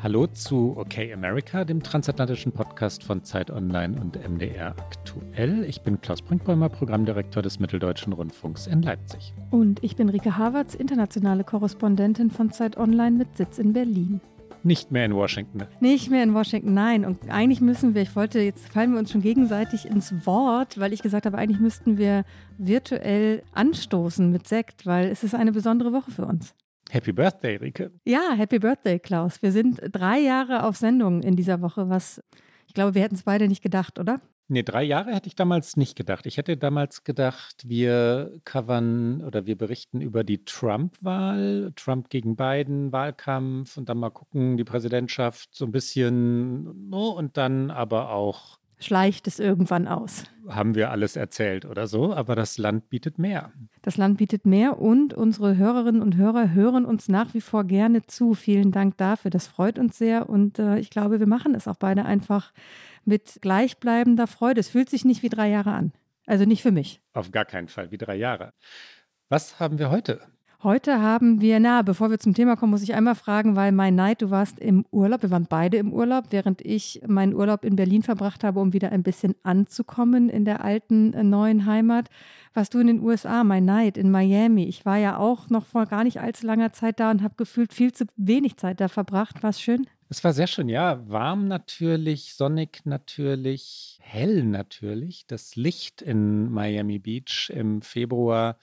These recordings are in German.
Hallo zu OK America, dem transatlantischen Podcast von Zeit Online und MDR aktuell. Ich bin Klaus Brinkbäumer, Programmdirektor des Mitteldeutschen Rundfunks in Leipzig. Und ich bin Rike Havertz, internationale Korrespondentin von Zeit Online mit Sitz in Berlin. Nicht mehr in Washington. Nicht mehr in Washington, nein. Und eigentlich müssen wir, ich wollte, jetzt fallen wir uns schon gegenseitig ins Wort, weil ich gesagt habe, eigentlich müssten wir virtuell anstoßen mit Sekt, weil es ist eine besondere Woche für uns. Happy Birthday, Rike. Ja, Happy Birthday, Klaus. Wir sind drei Jahre auf Sendung in dieser Woche, was ich glaube, wir hätten es beide nicht gedacht, oder? Nee, drei Jahre hätte ich damals nicht gedacht. Ich hätte damals gedacht, wir covern oder wir berichten über die Trump-Wahl, Trump gegen Biden, Wahlkampf und dann mal gucken, die Präsidentschaft so ein bisschen, no, und dann aber auch. Schleicht es irgendwann aus. Haben wir alles erzählt oder so, aber das Land bietet mehr. Das Land bietet mehr und unsere Hörerinnen und Hörer hören uns nach wie vor gerne zu. Vielen Dank dafür. Das freut uns sehr und äh, ich glaube, wir machen es auch beide einfach mit gleichbleibender Freude. Es fühlt sich nicht wie drei Jahre an. Also nicht für mich. Auf gar keinen Fall wie drei Jahre. Was haben wir heute? Heute haben wir, na, bevor wir zum Thema kommen, muss ich einmal fragen, weil mein Neid, du warst im Urlaub, wir waren beide im Urlaub, während ich meinen Urlaub in Berlin verbracht habe, um wieder ein bisschen anzukommen in der alten äh, neuen Heimat. Warst du in den USA, mein Neid, in Miami? Ich war ja auch noch vor gar nicht allzu langer Zeit da und habe gefühlt viel zu wenig Zeit da verbracht. War es schön? Es war sehr schön, ja. Warm natürlich, sonnig natürlich, hell natürlich. Das Licht in Miami Beach im Februar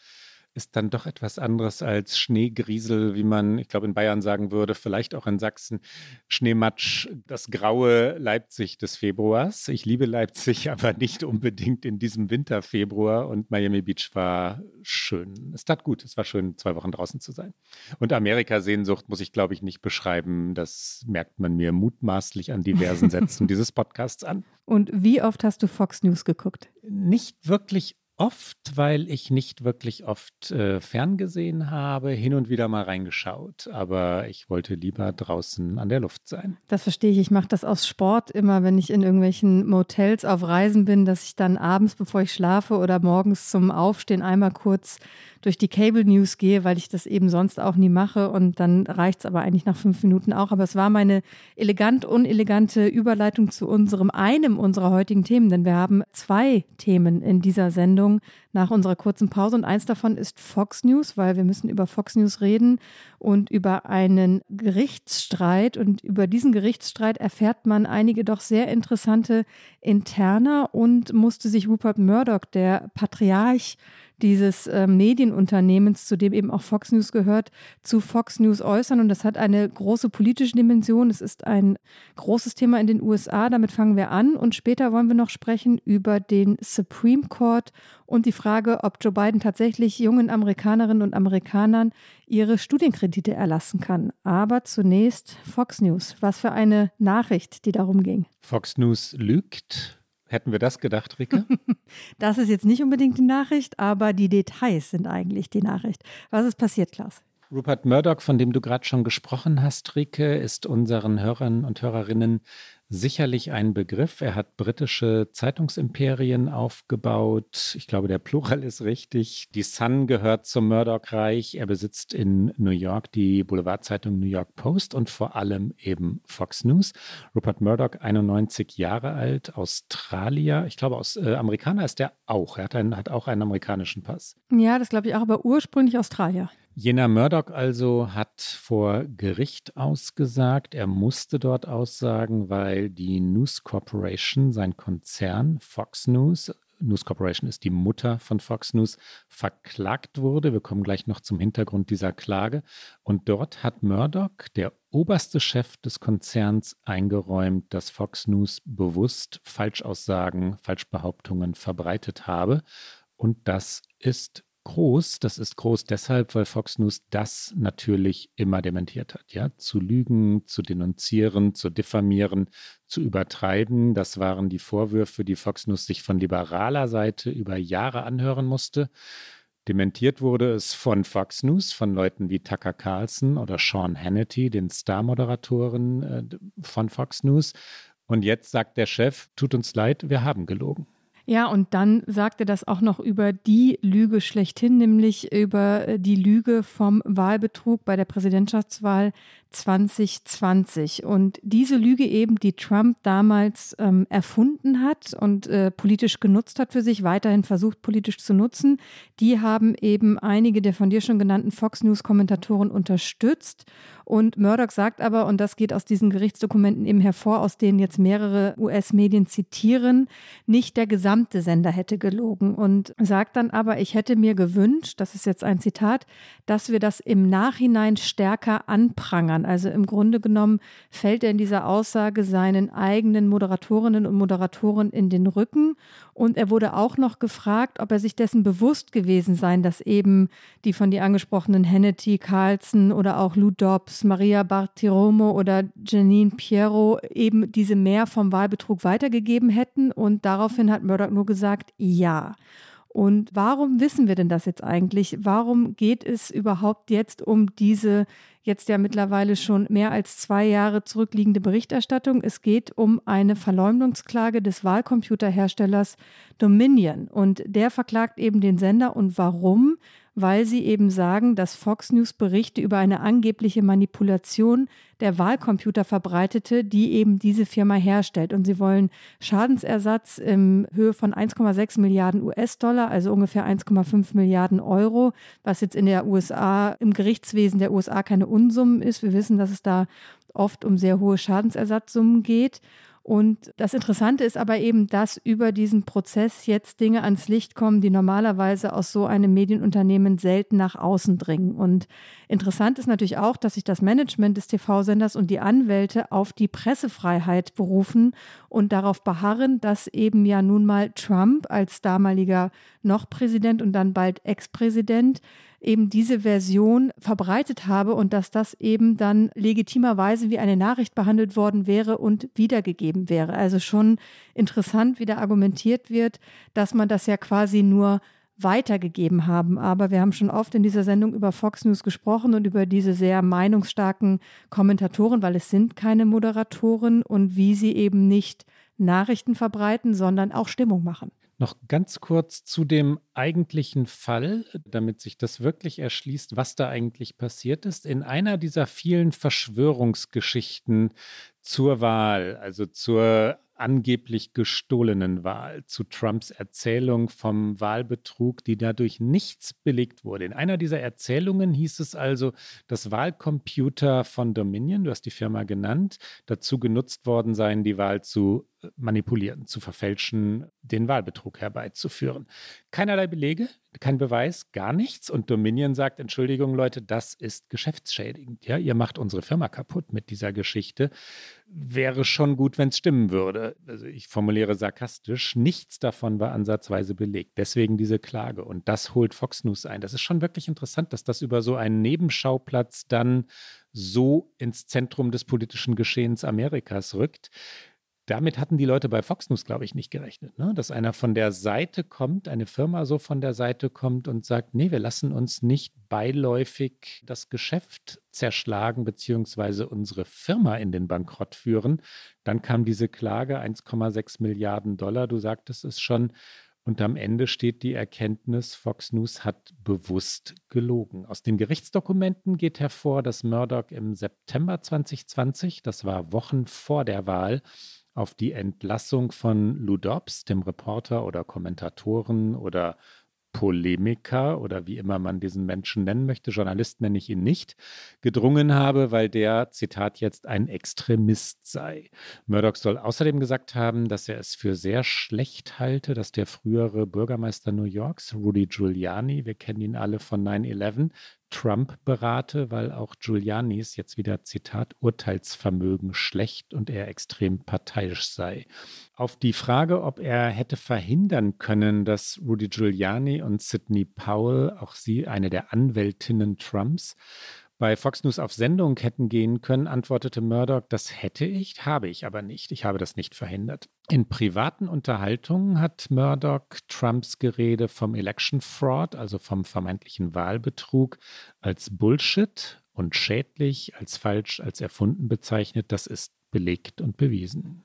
ist dann doch etwas anderes als Schneegriesel, wie man, ich glaube, in Bayern sagen würde, vielleicht auch in Sachsen. Schneematsch, das graue Leipzig des Februars. Ich liebe Leipzig, aber nicht unbedingt in diesem Winterfebruar. Und Miami Beach war schön. Es tat gut. Es war schön, zwei Wochen draußen zu sein. Und Amerika-Sehnsucht muss ich, glaube ich, nicht beschreiben. Das merkt man mir mutmaßlich an diversen Sätzen dieses Podcasts an. Und wie oft hast du Fox News geguckt? Nicht wirklich oft, weil ich nicht wirklich oft äh, ferngesehen habe, hin und wieder mal reingeschaut. Aber ich wollte lieber draußen an der Luft sein. Das verstehe ich. Ich mache das aus Sport immer, wenn ich in irgendwelchen Motels auf Reisen bin, dass ich dann abends, bevor ich schlafe oder morgens zum Aufstehen einmal kurz durch die Cable News gehe, weil ich das eben sonst auch nie mache. Und dann reicht es aber eigentlich nach fünf Minuten auch. Aber es war meine elegant unelegante Überleitung zu unserem einem unserer heutigen Themen, denn wir haben zwei Themen in dieser Sendung nach unserer kurzen Pause. Und eins davon ist Fox News, weil wir müssen über Fox News reden und über einen Gerichtsstreit. Und über diesen Gerichtsstreit erfährt man einige doch sehr interessante Interner und musste sich Rupert Murdoch, der Patriarch dieses äh, Medienunternehmens, zu dem eben auch Fox News gehört, zu Fox News äußern. Und das hat eine große politische Dimension. Es ist ein großes Thema in den USA. Damit fangen wir an. Und später wollen wir noch sprechen über den Supreme Court und die Frage, ob Joe Biden tatsächlich jungen Amerikanerinnen und Amerikanern ihre Studienkredite erlassen kann. Aber zunächst Fox News. Was für eine Nachricht, die darum ging. Fox News lügt Hätten wir das gedacht, Rike? das ist jetzt nicht unbedingt die Nachricht, aber die Details sind eigentlich die Nachricht. Was ist passiert, Klaus? Rupert Murdoch, von dem du gerade schon gesprochen hast, Rike, ist unseren Hörern und Hörerinnen sicherlich ein Begriff. Er hat britische Zeitungsimperien aufgebaut. Ich glaube, der Plural ist richtig. Die Sun gehört zum Murdoch-Reich. Er besitzt in New York die Boulevardzeitung New York Post und vor allem eben Fox News. Rupert Murdoch, 91 Jahre alt, Australier. Ich glaube, aus äh, Amerikaner ist er auch. Er hat, einen, hat auch einen amerikanischen Pass. Ja, das glaube ich auch, aber ursprünglich Australier. Jener Murdoch also hat vor Gericht ausgesagt. Er musste dort aussagen, weil die News Corporation, sein Konzern Fox News, News Corporation ist die Mutter von Fox News, verklagt wurde. Wir kommen gleich noch zum Hintergrund dieser Klage. Und dort hat Murdoch, der oberste Chef des Konzerns, eingeräumt, dass Fox News bewusst Falschaussagen, Falschbehauptungen verbreitet habe. Und das ist groß. Das ist groß deshalb, weil Fox News das natürlich immer dementiert hat. Ja, zu lügen, zu denunzieren, zu diffamieren, zu übertreiben. Das waren die Vorwürfe, die Fox News sich von liberaler Seite über Jahre anhören musste. Dementiert wurde es von Fox News, von Leuten wie Tucker Carlson oder Sean Hannity, den Star-Moderatoren äh, von Fox News. Und jetzt sagt der Chef, tut uns leid, wir haben gelogen. Ja, und dann sagt er das auch noch über die Lüge schlechthin, nämlich über äh, die Lüge vom Wahlbetrug bei der Präsidentschaftswahl 2020. Und diese Lüge eben, die Trump damals ähm, erfunden hat und äh, politisch genutzt hat für sich, weiterhin versucht politisch zu nutzen, die haben eben einige der von dir schon genannten Fox News-Kommentatoren unterstützt. Und Murdoch sagt aber, und das geht aus diesen Gerichtsdokumenten eben hervor, aus denen jetzt mehrere US-Medien zitieren, nicht der gesamte Sender hätte gelogen. Und sagt dann aber, ich hätte mir gewünscht, das ist jetzt ein Zitat, dass wir das im Nachhinein stärker anprangern. Also im Grunde genommen fällt er in dieser Aussage seinen eigenen Moderatorinnen und Moderatoren in den Rücken. Und er wurde auch noch gefragt, ob er sich dessen bewusst gewesen sein, dass eben die von dir angesprochenen Hannity, Carlson oder auch Lou Dobbs, Maria Bartiromo oder Janine Piero eben diese mehr vom Wahlbetrug weitergegeben hätten. Und daraufhin hat Murdoch nur gesagt, ja. Und warum wissen wir denn das jetzt eigentlich? Warum geht es überhaupt jetzt um diese jetzt ja mittlerweile schon mehr als zwei Jahre zurückliegende Berichterstattung? Es geht um eine Verleumdungsklage des Wahlcomputerherstellers Dominion. Und der verklagt eben den Sender. Und warum? Weil sie eben sagen, dass Fox News Berichte über eine angebliche Manipulation der Wahlcomputer verbreitete, die eben diese Firma herstellt. Und sie wollen Schadensersatz in Höhe von 1,6 Milliarden US-Dollar, also ungefähr 1,5 Milliarden Euro, was jetzt in der USA, im Gerichtswesen der USA keine Unsummen ist. Wir wissen, dass es da oft um sehr hohe Schadensersatzsummen geht. Und das Interessante ist aber eben, dass über diesen Prozess jetzt Dinge ans Licht kommen, die normalerweise aus so einem Medienunternehmen selten nach außen dringen. Und interessant ist natürlich auch, dass sich das Management des TV-Senders und die Anwälte auf die Pressefreiheit berufen und darauf beharren, dass eben ja nun mal Trump als damaliger noch Präsident und dann bald Ex-Präsident eben diese Version verbreitet habe und dass das eben dann legitimerweise wie eine Nachricht behandelt worden wäre und wiedergegeben wäre. Also schon interessant, wie da argumentiert wird, dass man das ja quasi nur weitergegeben haben. Aber wir haben schon oft in dieser Sendung über Fox News gesprochen und über diese sehr meinungsstarken Kommentatoren, weil es sind keine Moderatoren und wie sie eben nicht Nachrichten verbreiten, sondern auch Stimmung machen. Noch ganz kurz zu dem eigentlichen Fall, damit sich das wirklich erschließt, was da eigentlich passiert ist. In einer dieser vielen Verschwörungsgeschichten zur Wahl, also zur angeblich gestohlenen Wahl, zu Trumps Erzählung vom Wahlbetrug, die dadurch nichts belegt wurde. In einer dieser Erzählungen hieß es also, dass Wahlcomputer von Dominion, du hast die Firma genannt, dazu genutzt worden seien, die Wahl zu manipulieren, zu verfälschen, den Wahlbetrug herbeizuführen. Keinerlei Belege, kein Beweis, gar nichts. Und Dominion sagt, Entschuldigung Leute, das ist geschäftsschädigend. Ja, ihr macht unsere Firma kaputt mit dieser Geschichte. Wäre schon gut, wenn es stimmen würde. Also ich formuliere sarkastisch, nichts davon war ansatzweise belegt. Deswegen diese Klage. Und das holt Fox News ein. Das ist schon wirklich interessant, dass das über so einen Nebenschauplatz dann so ins Zentrum des politischen Geschehens Amerikas rückt damit hatten die Leute bei Fox News, glaube ich, nicht gerechnet, ne? dass einer von der Seite kommt, eine Firma so von der Seite kommt und sagt, nee, wir lassen uns nicht beiläufig das Geschäft zerschlagen beziehungsweise unsere Firma in den Bankrott führen. Dann kam diese Klage, 1,6 Milliarden Dollar, du sagtest es schon, und am Ende steht die Erkenntnis, Fox News hat bewusst gelogen. Aus den Gerichtsdokumenten geht hervor, dass Murdoch im September 2020, das war Wochen vor der Wahl, auf die Entlassung von Lou Dobbs, dem Reporter oder Kommentatoren oder Polemiker oder wie immer man diesen Menschen nennen möchte, Journalist nenne ich ihn nicht, gedrungen habe, weil der, Zitat jetzt, ein Extremist sei. Murdoch soll außerdem gesagt haben, dass er es für sehr schlecht halte, dass der frühere Bürgermeister New Yorks, Rudy Giuliani, wir kennen ihn alle von 9-11, Trump berate, weil auch Giulianis jetzt wieder Zitat Urteilsvermögen schlecht und er extrem parteiisch sei. Auf die Frage, ob er hätte verhindern können, dass Rudy Giuliani und Sidney Powell, auch sie eine der Anwältinnen Trumps, bei Fox News auf Sendung hätten gehen können, antwortete Murdoch, das hätte ich, habe ich aber nicht. Ich habe das nicht verhindert. In privaten Unterhaltungen hat Murdoch Trumps Gerede vom Election Fraud, also vom vermeintlichen Wahlbetrug, als Bullshit und schädlich, als falsch, als erfunden bezeichnet. Das ist belegt und bewiesen.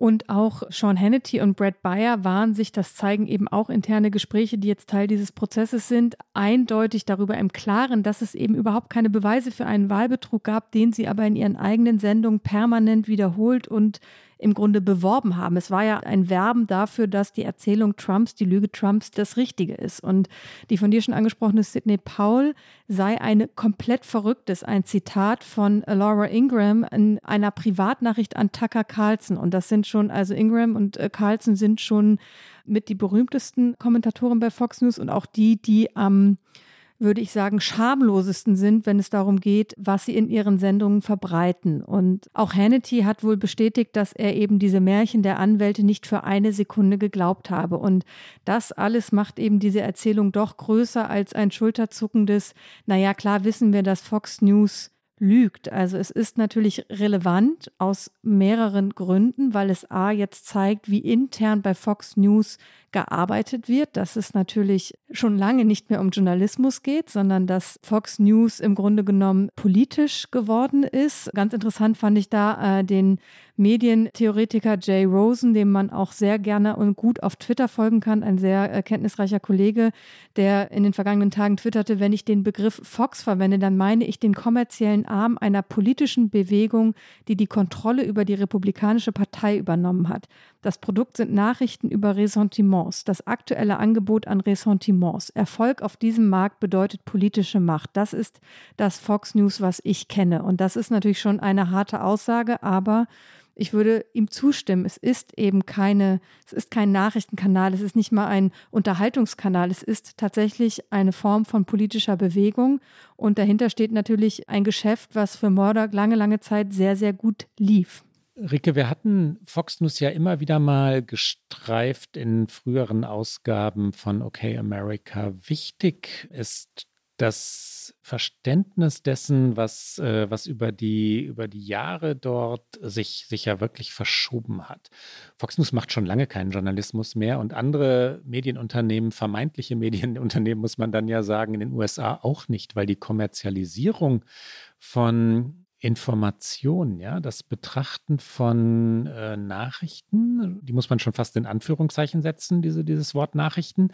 Und auch Sean Hannity und Brad Bayer waren sich, das zeigen eben auch interne Gespräche, die jetzt Teil dieses Prozesses sind, eindeutig darüber im Klaren, dass es eben überhaupt keine Beweise für einen Wahlbetrug gab, den sie aber in ihren eigenen Sendungen permanent wiederholt und im Grunde beworben haben. Es war ja ein Werben dafür, dass die Erzählung Trumps, die Lüge Trumps das Richtige ist. Und die von dir schon angesprochene Sidney Powell sei eine komplett verrücktes, ein Zitat von Laura Ingram in einer Privatnachricht an Tucker Carlson. Und das sind schon, also Ingram und äh, Carlson sind schon mit die berühmtesten Kommentatoren bei Fox News und auch die, die am ähm, würde ich sagen, schamlosesten sind, wenn es darum geht, was sie in ihren Sendungen verbreiten. Und auch Hannity hat wohl bestätigt, dass er eben diese Märchen der Anwälte nicht für eine Sekunde geglaubt habe. Und das alles macht eben diese Erzählung doch größer als ein schulterzuckendes, naja, klar wissen wir, dass Fox News lügt. Also es ist natürlich relevant aus mehreren Gründen, weil es A jetzt zeigt, wie intern bei Fox News gearbeitet wird, dass es natürlich schon lange nicht mehr um Journalismus geht, sondern dass Fox News im Grunde genommen politisch geworden ist. Ganz interessant fand ich da äh, den Medientheoretiker Jay Rosen, dem man auch sehr gerne und gut auf Twitter folgen kann, ein sehr erkenntnisreicher Kollege, der in den vergangenen Tagen twitterte, wenn ich den Begriff Fox verwende, dann meine ich den kommerziellen Arm einer politischen Bewegung, die die Kontrolle über die Republikanische Partei übernommen hat. Das Produkt sind Nachrichten über Ressentiments, das aktuelle Angebot an Ressentiments. Erfolg auf diesem Markt bedeutet politische Macht. Das ist das Fox News, was ich kenne. Und das ist natürlich schon eine harte Aussage, aber ich würde ihm zustimmen. Es ist eben keine, es ist kein Nachrichtenkanal, es ist nicht mal ein Unterhaltungskanal, es ist tatsächlich eine Form von politischer Bewegung. Und dahinter steht natürlich ein Geschäft, was für Murdoch lange, lange Zeit sehr, sehr gut lief. Ricke, wir hatten Fox News ja immer wieder mal gestreift in früheren Ausgaben von OK America. Wichtig ist das Verständnis dessen, was, äh, was über, die, über die Jahre dort sich, sich ja wirklich verschoben hat. Fox News macht schon lange keinen Journalismus mehr und andere Medienunternehmen, vermeintliche Medienunternehmen, muss man dann ja sagen, in den USA auch nicht, weil die Kommerzialisierung von Information, ja, das Betrachten von äh, Nachrichten, die muss man schon fast in Anführungszeichen setzen, diese, dieses Wort Nachrichten.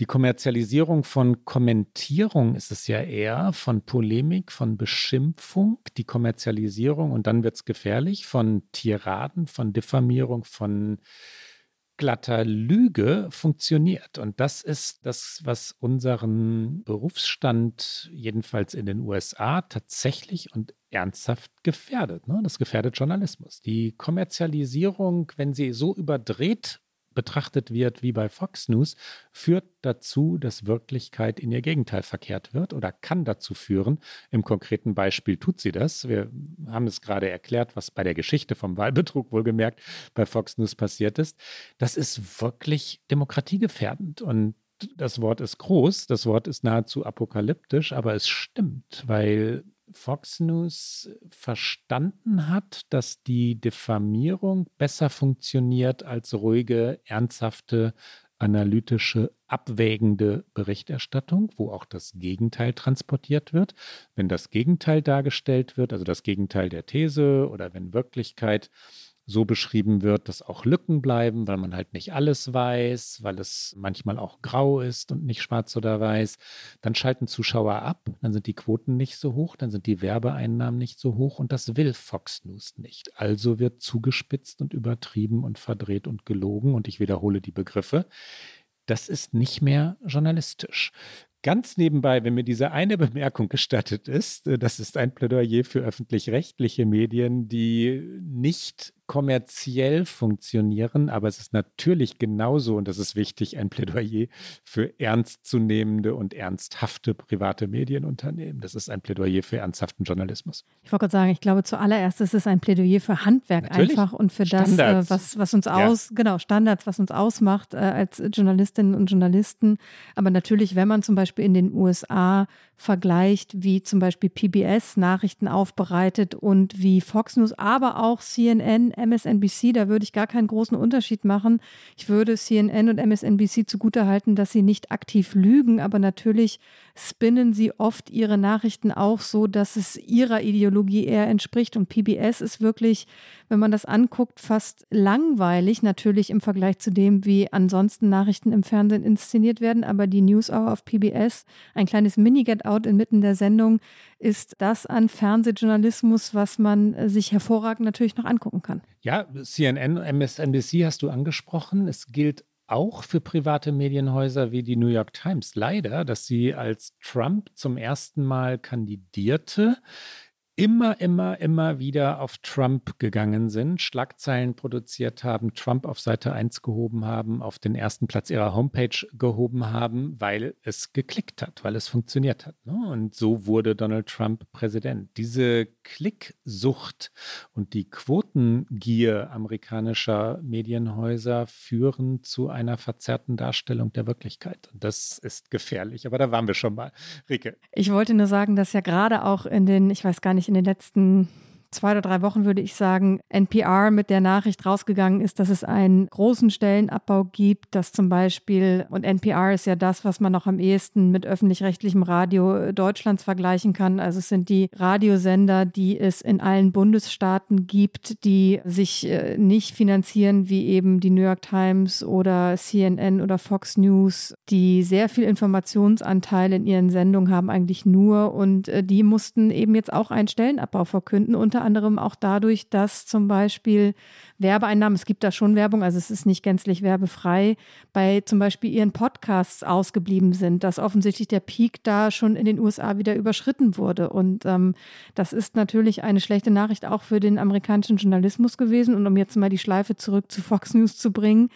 Die Kommerzialisierung von Kommentierung ist es ja eher, von Polemik, von Beschimpfung, die Kommerzialisierung und dann wird es gefährlich von Tiraden, von Diffamierung, von glatter Lüge funktioniert. Und das ist das, was unseren Berufsstand, jedenfalls in den USA, tatsächlich und ernsthaft gefährdet. Ne? Das gefährdet Journalismus. Die Kommerzialisierung, wenn sie so überdreht betrachtet wird wie bei Fox News, führt dazu, dass Wirklichkeit in ihr Gegenteil verkehrt wird oder kann dazu führen. Im konkreten Beispiel tut sie das. Wir haben es gerade erklärt, was bei der Geschichte vom Wahlbetrug wohlgemerkt bei Fox News passiert ist. Das ist wirklich demokratiegefährdend und das Wort ist groß, das Wort ist nahezu apokalyptisch, aber es stimmt, weil Fox News verstanden hat, dass die Diffamierung besser funktioniert als ruhige, ernsthafte, analytische, abwägende Berichterstattung, wo auch das Gegenteil transportiert wird. Wenn das Gegenteil dargestellt wird, also das Gegenteil der These oder wenn Wirklichkeit so beschrieben wird, dass auch Lücken bleiben, weil man halt nicht alles weiß, weil es manchmal auch grau ist und nicht schwarz oder weiß. Dann schalten Zuschauer ab, dann sind die Quoten nicht so hoch, dann sind die Werbeeinnahmen nicht so hoch und das will Fox News nicht. Also wird zugespitzt und übertrieben und verdreht und gelogen und ich wiederhole die Begriffe. Das ist nicht mehr journalistisch. Ganz nebenbei, wenn mir diese eine Bemerkung gestattet ist, das ist ein Plädoyer für öffentlich-rechtliche Medien, die nicht kommerziell funktionieren, aber es ist natürlich genauso, und das ist wichtig, ein Plädoyer für ernstzunehmende und ernsthafte private Medienunternehmen. Das ist ein Plädoyer für ernsthaften Journalismus. Ich wollte gerade sagen, ich glaube, zuallererst ist es ein Plädoyer für Handwerk natürlich. einfach und für das, äh, was, was uns aus, ja. genau, Standards, was uns ausmacht äh, als Journalistinnen und Journalisten. Aber natürlich, wenn man zum Beispiel in den USA vergleicht, wie zum Beispiel PBS Nachrichten aufbereitet und wie Fox News, aber auch CNN, MSNBC, da würde ich gar keinen großen Unterschied machen. Ich würde CNN und MSNBC zugutehalten, dass sie nicht aktiv lügen, aber natürlich spinnen sie oft ihre Nachrichten auch so, dass es ihrer Ideologie eher entspricht. Und PBS ist wirklich, wenn man das anguckt, fast langweilig, natürlich im Vergleich zu dem, wie ansonsten Nachrichten im Fernsehen inszeniert werden. Aber die News Hour auf PBS, ein kleines Mini-Get-Out inmitten der Sendung, ist das an Fernsehjournalismus, was man sich hervorragend natürlich noch angucken kann. Ja, CNN, MSNBC hast du angesprochen. Es gilt auch für private Medienhäuser wie die New York Times leider, dass sie als Trump zum ersten Mal kandidierte, immer, immer, immer wieder auf Trump gegangen sind, Schlagzeilen produziert haben, Trump auf Seite 1 gehoben haben, auf den ersten Platz ihrer Homepage gehoben haben, weil es geklickt hat, weil es funktioniert hat. Ne? Und so wurde Donald Trump Präsident. Diese Klicksucht und die Quotengier amerikanischer Medienhäuser führen zu einer verzerrten Darstellung der Wirklichkeit. Und das ist gefährlich. Aber da waren wir schon mal. Rike. Ich wollte nur sagen, dass ja gerade auch in den, ich weiß gar nicht, in den letzten zwei oder drei Wochen, würde ich sagen, NPR mit der Nachricht rausgegangen ist, dass es einen großen Stellenabbau gibt, dass zum Beispiel, und NPR ist ja das, was man noch am ehesten mit öffentlich-rechtlichem Radio Deutschlands vergleichen kann. Also es sind die Radiosender, die es in allen Bundesstaaten gibt, die sich äh, nicht finanzieren wie eben die New York Times oder CNN oder Fox News, die sehr viel Informationsanteil in ihren Sendungen haben, eigentlich nur. Und äh, die mussten eben jetzt auch einen Stellenabbau verkünden, unter unter anderem auch dadurch, dass zum Beispiel Werbeeinnahmen, es gibt da schon Werbung, also es ist nicht gänzlich werbefrei, bei zum Beispiel ihren Podcasts ausgeblieben sind, dass offensichtlich der Peak da schon in den USA wieder überschritten wurde. Und ähm, das ist natürlich eine schlechte Nachricht auch für den amerikanischen Journalismus gewesen. Und um jetzt mal die Schleife zurück zu Fox News zu bringen,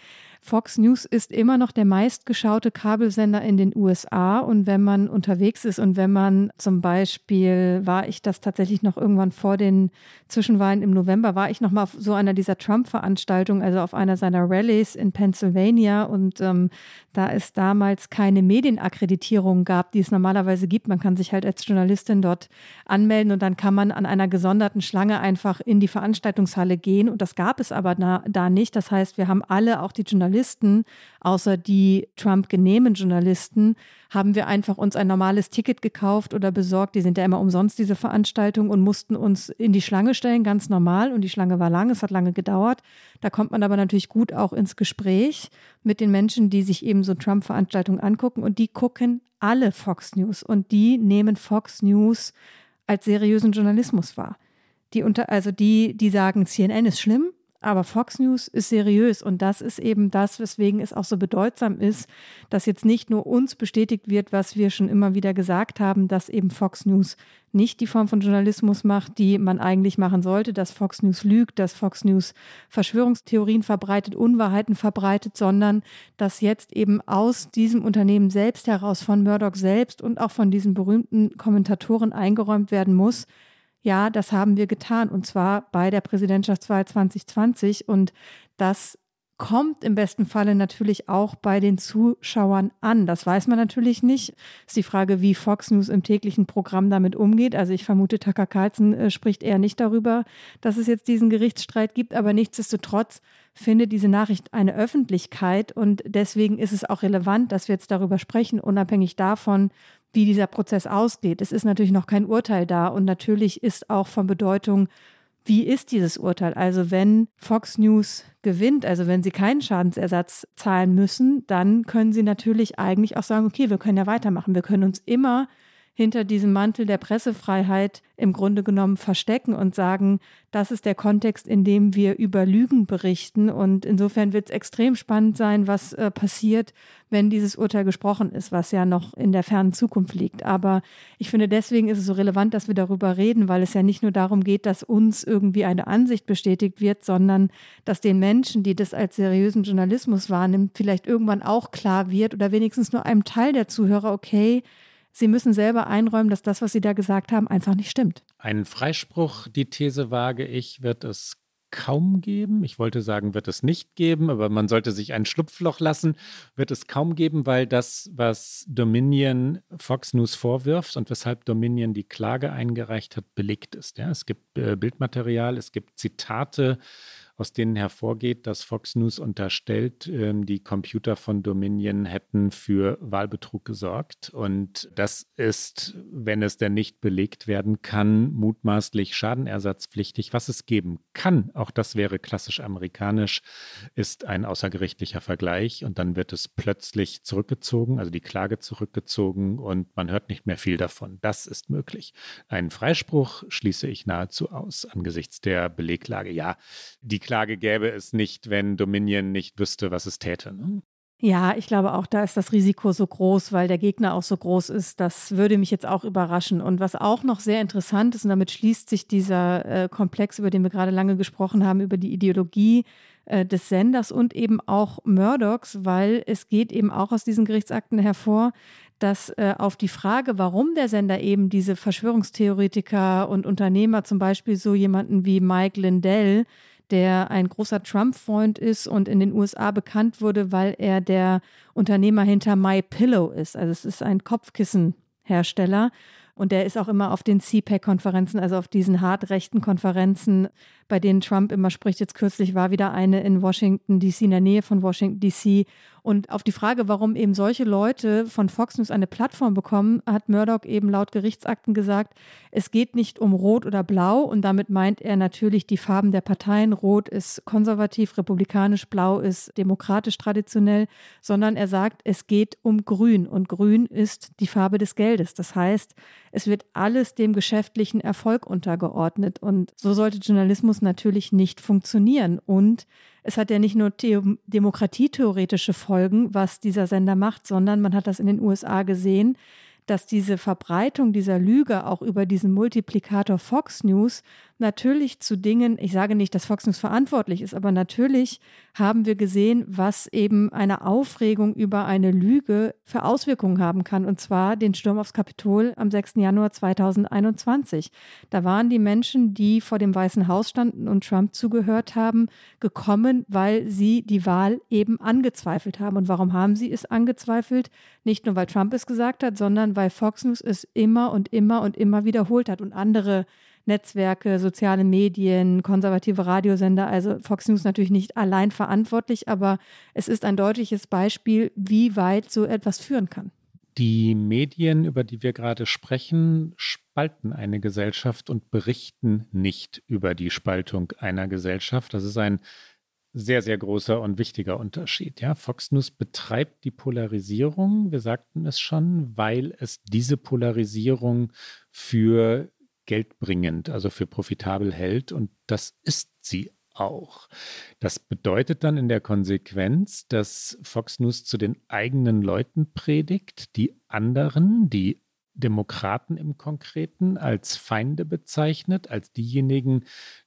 Fox News ist immer noch der meistgeschaute Kabelsender in den USA. Und wenn man unterwegs ist und wenn man zum Beispiel, war ich das tatsächlich noch irgendwann vor den Zwischenwahlen im November, war ich noch mal auf so einer dieser Trump-Veranstaltungen, also auf einer seiner Rallyes in Pennsylvania. Und ähm, da es damals keine Medienakkreditierung gab, die es normalerweise gibt, man kann sich halt als Journalistin dort anmelden und dann kann man an einer gesonderten Schlange einfach in die Veranstaltungshalle gehen. Und das gab es aber da, da nicht. Das heißt, wir haben alle, auch die Journalisten, Journalisten, außer die Trump-genehmen Journalisten, haben wir einfach uns ein normales Ticket gekauft oder besorgt. Die sind ja immer umsonst, diese Veranstaltung, und mussten uns in die Schlange stellen, ganz normal. Und die Schlange war lang, es hat lange gedauert. Da kommt man aber natürlich gut auch ins Gespräch mit den Menschen, die sich eben so Trump-Veranstaltungen angucken. Und die gucken alle Fox News und die nehmen Fox News als seriösen Journalismus wahr. Die unter, also die, die sagen, CNN ist schlimm, aber Fox News ist seriös und das ist eben das, weswegen es auch so bedeutsam ist, dass jetzt nicht nur uns bestätigt wird, was wir schon immer wieder gesagt haben, dass eben Fox News nicht die Form von Journalismus macht, die man eigentlich machen sollte, dass Fox News lügt, dass Fox News Verschwörungstheorien verbreitet, Unwahrheiten verbreitet, sondern dass jetzt eben aus diesem Unternehmen selbst heraus, von Murdoch selbst und auch von diesen berühmten Kommentatoren eingeräumt werden muss, ja, das haben wir getan und zwar bei der Präsidentschaftswahl 2020 und das kommt im besten Falle natürlich auch bei den Zuschauern an. Das weiß man natürlich nicht. Ist die Frage, wie Fox News im täglichen Programm damit umgeht. Also ich vermute, Tucker Carlson äh, spricht eher nicht darüber, dass es jetzt diesen Gerichtsstreit gibt, aber nichtsdestotrotz findet diese Nachricht eine Öffentlichkeit und deswegen ist es auch relevant, dass wir jetzt darüber sprechen, unabhängig davon, wie dieser Prozess ausgeht. Es ist natürlich noch kein Urteil da und natürlich ist auch von Bedeutung, wie ist dieses Urteil? Also wenn Fox News gewinnt, also wenn sie keinen Schadensersatz zahlen müssen, dann können sie natürlich eigentlich auch sagen, okay, wir können ja weitermachen. Wir können uns immer hinter diesem Mantel der Pressefreiheit im Grunde genommen verstecken und sagen, das ist der Kontext, in dem wir über Lügen berichten. Und insofern wird es extrem spannend sein, was äh, passiert, wenn dieses Urteil gesprochen ist, was ja noch in der fernen Zukunft liegt. Aber ich finde, deswegen ist es so relevant, dass wir darüber reden, weil es ja nicht nur darum geht, dass uns irgendwie eine Ansicht bestätigt wird, sondern dass den Menschen, die das als seriösen Journalismus wahrnehmen, vielleicht irgendwann auch klar wird oder wenigstens nur einem Teil der Zuhörer, okay, Sie müssen selber einräumen, dass das, was Sie da gesagt haben, einfach nicht stimmt. Einen Freispruch, die These wage ich, wird es kaum geben. Ich wollte sagen, wird es nicht geben, aber man sollte sich ein Schlupfloch lassen. Wird es kaum geben, weil das, was Dominion Fox News vorwirft und weshalb Dominion die Klage eingereicht hat, belegt ist. Ja, es gibt äh, Bildmaterial, es gibt Zitate aus denen hervorgeht, dass Fox News unterstellt, ähm, die Computer von Dominion hätten für Wahlbetrug gesorgt. Und das ist, wenn es denn nicht belegt werden kann, mutmaßlich schadenersatzpflichtig. Was es geben kann, auch das wäre klassisch amerikanisch, ist ein außergerichtlicher Vergleich und dann wird es plötzlich zurückgezogen, also die Klage zurückgezogen und man hört nicht mehr viel davon. Das ist möglich. Einen Freispruch schließe ich nahezu aus angesichts der Beleglage. Ja, die Klage gäbe es nicht, wenn Dominion nicht wüsste, was es täte. Ne? Ja, ich glaube auch, da ist das Risiko so groß, weil der Gegner auch so groß ist. Das würde mich jetzt auch überraschen. Und was auch noch sehr interessant ist, und damit schließt sich dieser äh, Komplex, über den wir gerade lange gesprochen haben, über die Ideologie äh, des Senders und eben auch Murdochs, weil es geht eben auch aus diesen Gerichtsakten hervor, dass äh, auf die Frage, warum der Sender eben diese Verschwörungstheoretiker und Unternehmer, zum Beispiel so jemanden wie Mike Lindell, der ein großer Trump-Freund ist und in den USA bekannt wurde, weil er der Unternehmer hinter My Pillow ist. Also es ist ein Kopfkissenhersteller und der ist auch immer auf den CPAC-Konferenzen, also auf diesen hart rechten Konferenzen bei denen Trump immer spricht. Jetzt kürzlich war wieder eine in Washington DC, in der Nähe von Washington DC. Und auf die Frage, warum eben solche Leute von Fox News eine Plattform bekommen, hat Murdoch eben laut Gerichtsakten gesagt, es geht nicht um Rot oder Blau. Und damit meint er natürlich die Farben der Parteien. Rot ist konservativ, republikanisch, Blau ist demokratisch traditionell, sondern er sagt, es geht um Grün. Und Grün ist die Farbe des Geldes. Das heißt, es wird alles dem geschäftlichen Erfolg untergeordnet. Und so sollte Journalismus natürlich nicht funktionieren. Und es hat ja nicht nur demokratietheoretische Folgen, was dieser Sender macht, sondern man hat das in den USA gesehen, dass diese Verbreitung dieser Lüge auch über diesen Multiplikator Fox News natürlich zu Dingen, ich sage nicht, dass Fox News verantwortlich ist, aber natürlich haben wir gesehen, was eben eine Aufregung über eine Lüge für Auswirkungen haben kann, und zwar den Sturm aufs Kapitol am 6. Januar 2021. Da waren die Menschen, die vor dem Weißen Haus standen und Trump zugehört haben, gekommen, weil sie die Wahl eben angezweifelt haben. Und warum haben sie es angezweifelt? Nicht nur, weil Trump es gesagt hat, sondern weil Fox News es immer und immer und immer wiederholt hat und andere Netzwerke, soziale Medien, konservative Radiosender. Also Fox News natürlich nicht allein verantwortlich, aber es ist ein deutliches Beispiel, wie weit so etwas führen kann. Die Medien, über die wir gerade sprechen, spalten eine Gesellschaft und berichten nicht über die Spaltung einer Gesellschaft. Das ist ein sehr, sehr großer und wichtiger Unterschied. Ja, Fox News betreibt die Polarisierung, wir sagten es schon, weil es diese Polarisierung für geldbringend, also für profitabel hält. Und das ist sie auch. Das bedeutet dann in der Konsequenz, dass Fox News zu den eigenen Leuten predigt, die anderen, die Demokraten im Konkreten als Feinde bezeichnet, als diejenigen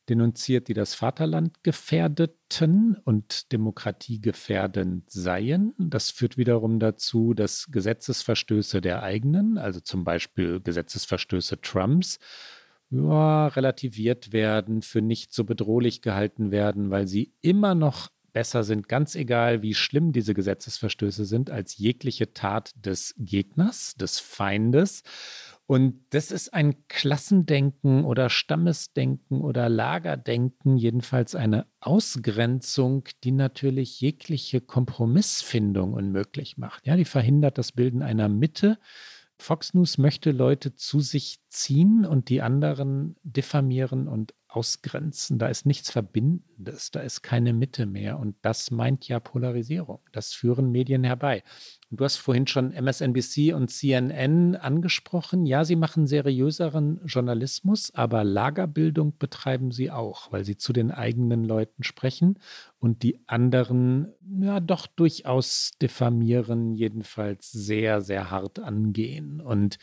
denunziert, die das Vaterland gefährdeten und Demokratie gefährdend seien. Das führt wiederum dazu, dass Gesetzesverstöße der eigenen, also zum Beispiel Gesetzesverstöße Trumps, ja, relativiert werden, für nicht so bedrohlich gehalten werden, weil sie immer noch besser sind, ganz egal, wie schlimm diese Gesetzesverstöße sind, als jegliche Tat des Gegners, des Feindes. Und das ist ein Klassendenken oder Stammesdenken oder Lagerdenken, jedenfalls eine Ausgrenzung, die natürlich jegliche Kompromissfindung unmöglich macht. Ja, die verhindert das Bilden einer Mitte. Fox News möchte Leute zu sich ziehen und die anderen diffamieren und ausgrenzen, da ist nichts Verbindendes, da ist keine Mitte mehr. Und das meint ja Polarisierung. Das führen Medien herbei. Du hast vorhin schon MSNBC und CNN angesprochen. Ja, sie machen seriöseren Journalismus, aber Lagerbildung betreiben sie auch, weil sie zu den eigenen Leuten sprechen und die anderen ja doch durchaus diffamieren, jedenfalls sehr, sehr hart angehen. Und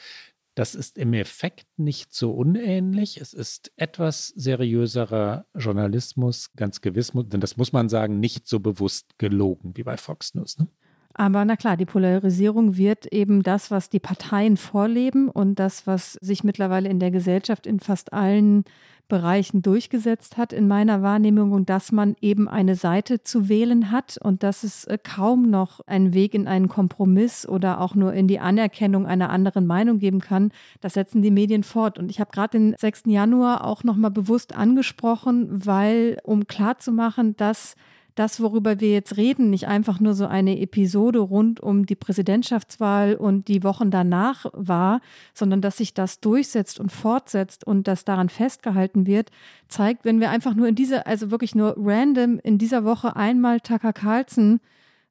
das ist im Effekt nicht so unähnlich. Es ist etwas seriöserer Journalismus, ganz gewiss, denn das muss man sagen, nicht so bewusst gelogen wie bei Fox News. Ne? Aber na klar, die Polarisierung wird eben das, was die Parteien vorleben und das, was sich mittlerweile in der Gesellschaft in fast allen Bereichen durchgesetzt hat, in meiner Wahrnehmung, und dass man eben eine Seite zu wählen hat und dass es äh, kaum noch einen Weg in einen Kompromiss oder auch nur in die Anerkennung einer anderen Meinung geben kann, das setzen die Medien fort. Und ich habe gerade den 6. Januar auch nochmal bewusst angesprochen, weil, um klarzumachen, dass das, worüber wir jetzt reden, nicht einfach nur so eine Episode rund um die Präsidentschaftswahl und die Wochen danach war, sondern dass sich das durchsetzt und fortsetzt und dass daran festgehalten wird, zeigt, wenn wir einfach nur in dieser, also wirklich nur random in dieser Woche einmal Tucker Carlson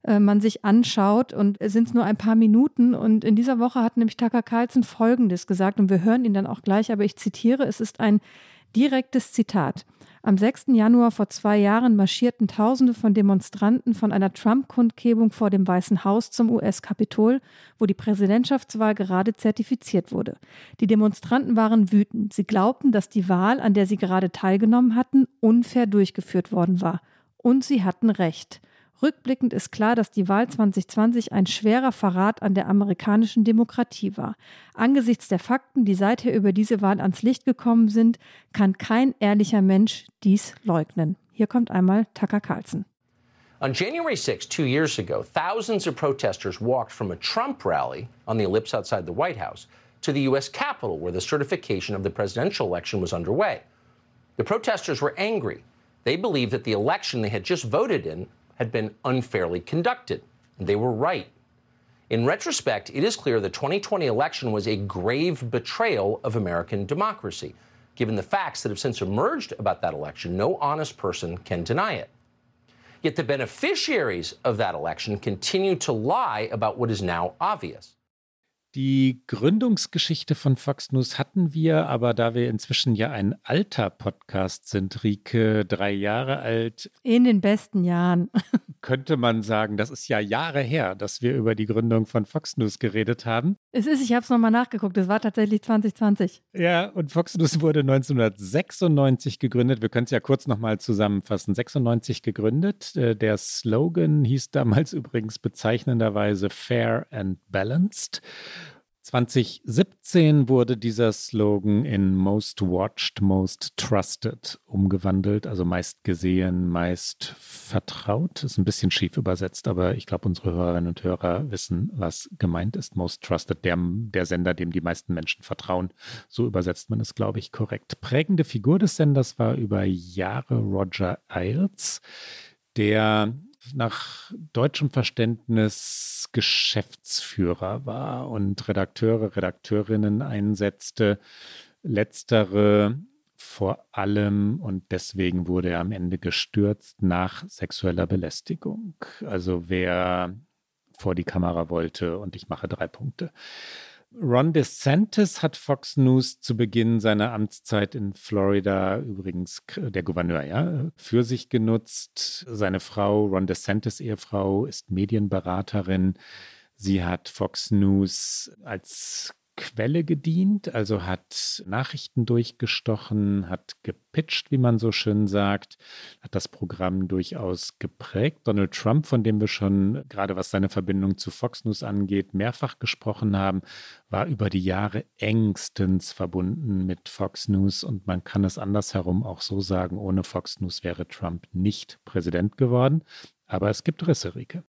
äh, man sich anschaut und sind es nur ein paar Minuten und in dieser Woche hat nämlich Tucker Carlson Folgendes gesagt und wir hören ihn dann auch gleich, aber ich zitiere, es ist ein direktes Zitat. Am 6. Januar vor zwei Jahren marschierten Tausende von Demonstranten von einer Trump-Kundgebung vor dem Weißen Haus zum US-Kapitol, wo die Präsidentschaftswahl gerade zertifiziert wurde. Die Demonstranten waren wütend. Sie glaubten, dass die Wahl, an der sie gerade teilgenommen hatten, unfair durchgeführt worden war. Und sie hatten recht. Rückblickend ist klar, dass die Wahl 2020 ein schwerer Verrat an der amerikanischen Demokratie war. Angesichts der Fakten, die seither über diese Wahl ans Licht gekommen sind, kann kein ehrlicher Mensch dies leugnen. Hier kommt einmal Tucker Carlson. On January 6, two years ago, thousands of protesters walked from a Trump rally on the ellipse outside the White House to the U.S. Capitol, where the certification of the presidential election was underway. The protesters were angry. They believed that the election they had just voted in had been unfairly conducted. And they were right. In retrospect, it is clear the 2020 election was a grave betrayal of American democracy. Given the facts that have since emerged about that election, no honest person can deny it. Yet the beneficiaries of that election continue to lie about what is now obvious. Die Gründungsgeschichte von Fox News hatten wir, aber da wir inzwischen ja ein alter Podcast sind, Rike, drei Jahre alt. In den besten Jahren. Könnte man sagen, das ist ja Jahre her, dass wir über die Gründung von Fox News geredet haben. Es ist, ich habe es nochmal nachgeguckt, es war tatsächlich 2020. Ja, und Fox News wurde 1996 gegründet. Wir können es ja kurz nochmal zusammenfassen. 96 gegründet. Äh, der Slogan hieß damals übrigens bezeichnenderweise Fair and Balanced. 2017 wurde dieser Slogan in Most Watched, Most Trusted umgewandelt, also meist gesehen, meist vertraut. Ist ein bisschen schief übersetzt, aber ich glaube, unsere Hörerinnen und Hörer wissen, was gemeint ist. Most Trusted, der, der Sender, dem die meisten Menschen vertrauen. So übersetzt man es, glaube ich, korrekt. Prägende Figur des Senders war über Jahre Roger Ailes, der nach deutschem Verständnis Geschäftsführer war und Redakteure, Redakteurinnen einsetzte. Letztere vor allem und deswegen wurde er am Ende gestürzt nach sexueller Belästigung. Also wer vor die Kamera wollte und ich mache drei Punkte. Ron DeSantis hat Fox News zu Beginn seiner Amtszeit in Florida, übrigens der Gouverneur, ja, für sich genutzt. Seine Frau, Ron DeSantis Ehefrau, ist Medienberaterin. Sie hat Fox News als Quelle gedient, also hat Nachrichten durchgestochen, hat gepitcht, wie man so schön sagt, hat das Programm durchaus geprägt. Donald Trump, von dem wir schon gerade was seine Verbindung zu Fox News angeht, mehrfach gesprochen haben, war über die Jahre engstens verbunden mit Fox News und man kann es andersherum auch so sagen, ohne Fox News wäre Trump nicht Präsident geworden. Aber es gibt Risse, Rike.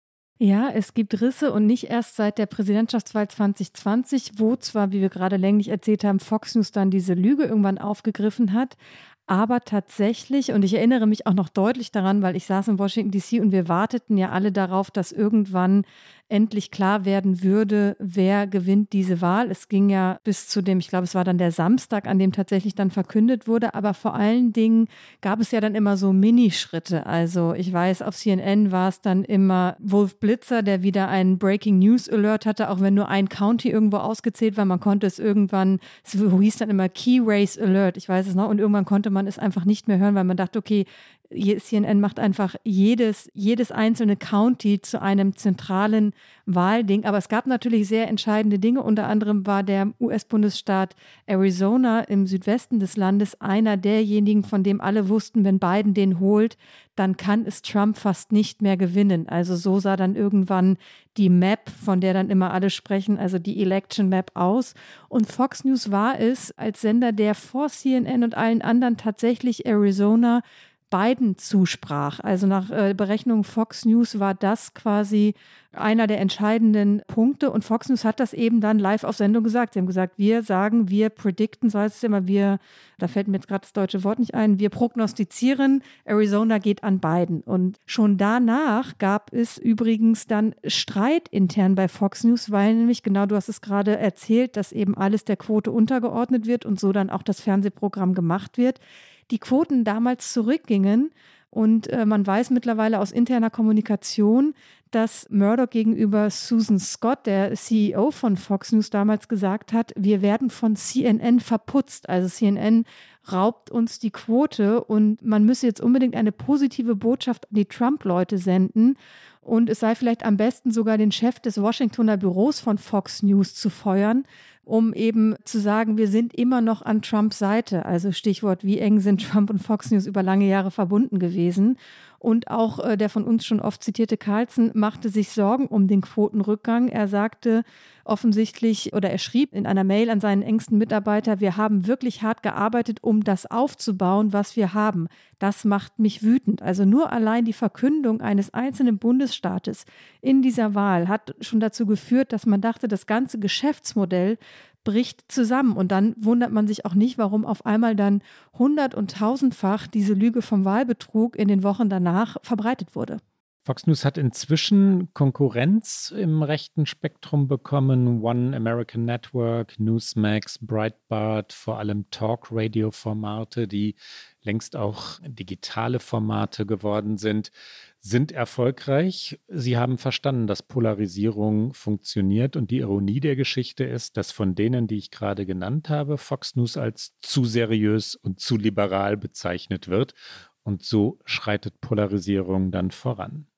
Ja, es gibt Risse und nicht erst seit der Präsidentschaftswahl 2020, wo zwar, wie wir gerade länglich erzählt haben, Fox News dann diese Lüge irgendwann aufgegriffen hat, aber tatsächlich, und ich erinnere mich auch noch deutlich daran, weil ich saß in Washington DC und wir warteten ja alle darauf, dass irgendwann endlich klar werden würde, wer gewinnt diese Wahl. Es ging ja bis zu dem, ich glaube, es war dann der Samstag, an dem tatsächlich dann verkündet wurde. Aber vor allen Dingen gab es ja dann immer so Minischritte. Also ich weiß, auf CNN war es dann immer Wolf Blitzer, der wieder einen Breaking News Alert hatte, auch wenn nur ein County irgendwo ausgezählt war. Man konnte es irgendwann, es hieß dann immer Key Race Alert, ich weiß es noch. Und irgendwann konnte man es einfach nicht mehr hören, weil man dachte, okay, CNN macht einfach jedes, jedes einzelne County zu einem zentralen Wahlding. Aber es gab natürlich sehr entscheidende Dinge. Unter anderem war der US-Bundesstaat Arizona im Südwesten des Landes einer derjenigen, von dem alle wussten, wenn Biden den holt, dann kann es Trump fast nicht mehr gewinnen. Also so sah dann irgendwann die Map, von der dann immer alle sprechen, also die Election Map aus. Und Fox News war es als Sender, der vor CNN und allen anderen tatsächlich Arizona beiden zusprach. Also nach äh, Berechnung Fox News war das quasi einer der entscheidenden Punkte. Und Fox News hat das eben dann live auf Sendung gesagt. Sie haben gesagt, wir sagen, wir predikten, so heißt es immer, wir, da fällt mir jetzt gerade das deutsche Wort nicht ein, wir prognostizieren, Arizona geht an beiden. Und schon danach gab es übrigens dann Streit intern bei Fox News, weil nämlich, genau du hast es gerade erzählt, dass eben alles der Quote untergeordnet wird und so dann auch das Fernsehprogramm gemacht wird die Quoten damals zurückgingen. Und äh, man weiß mittlerweile aus interner Kommunikation, dass Murdoch gegenüber Susan Scott, der CEO von Fox News, damals gesagt hat, wir werden von CNN verputzt. Also CNN raubt uns die Quote und man müsse jetzt unbedingt eine positive Botschaft an die Trump-Leute senden. Und es sei vielleicht am besten sogar den Chef des Washingtoner Büros von Fox News zu feuern, um eben zu sagen, wir sind immer noch an Trumps Seite. Also Stichwort, wie eng sind Trump und Fox News über lange Jahre verbunden gewesen. Und auch äh, der von uns schon oft zitierte Carlson machte sich Sorgen um den Quotenrückgang. Er sagte offensichtlich oder er schrieb in einer Mail an seinen engsten Mitarbeiter, wir haben wirklich hart gearbeitet, um das aufzubauen, was wir haben. Das macht mich wütend. Also nur allein die Verkündung eines einzelnen Bundesstaates in dieser Wahl hat schon dazu geführt, dass man dachte, das ganze Geschäftsmodell bricht zusammen. Und dann wundert man sich auch nicht, warum auf einmal dann hundert- und tausendfach diese Lüge vom Wahlbetrug in den Wochen danach verbreitet wurde. Fox News hat inzwischen Konkurrenz im rechten Spektrum bekommen. One American Network, Newsmax, Breitbart, vor allem Talk-Radio-Formate, die längst auch digitale Formate geworden sind, sind erfolgreich. Sie haben verstanden, dass Polarisierung funktioniert und die Ironie der Geschichte ist, dass von denen, die ich gerade genannt habe, Fox News als zu seriös und zu liberal bezeichnet wird. Und so schreitet Polarisierung dann voran.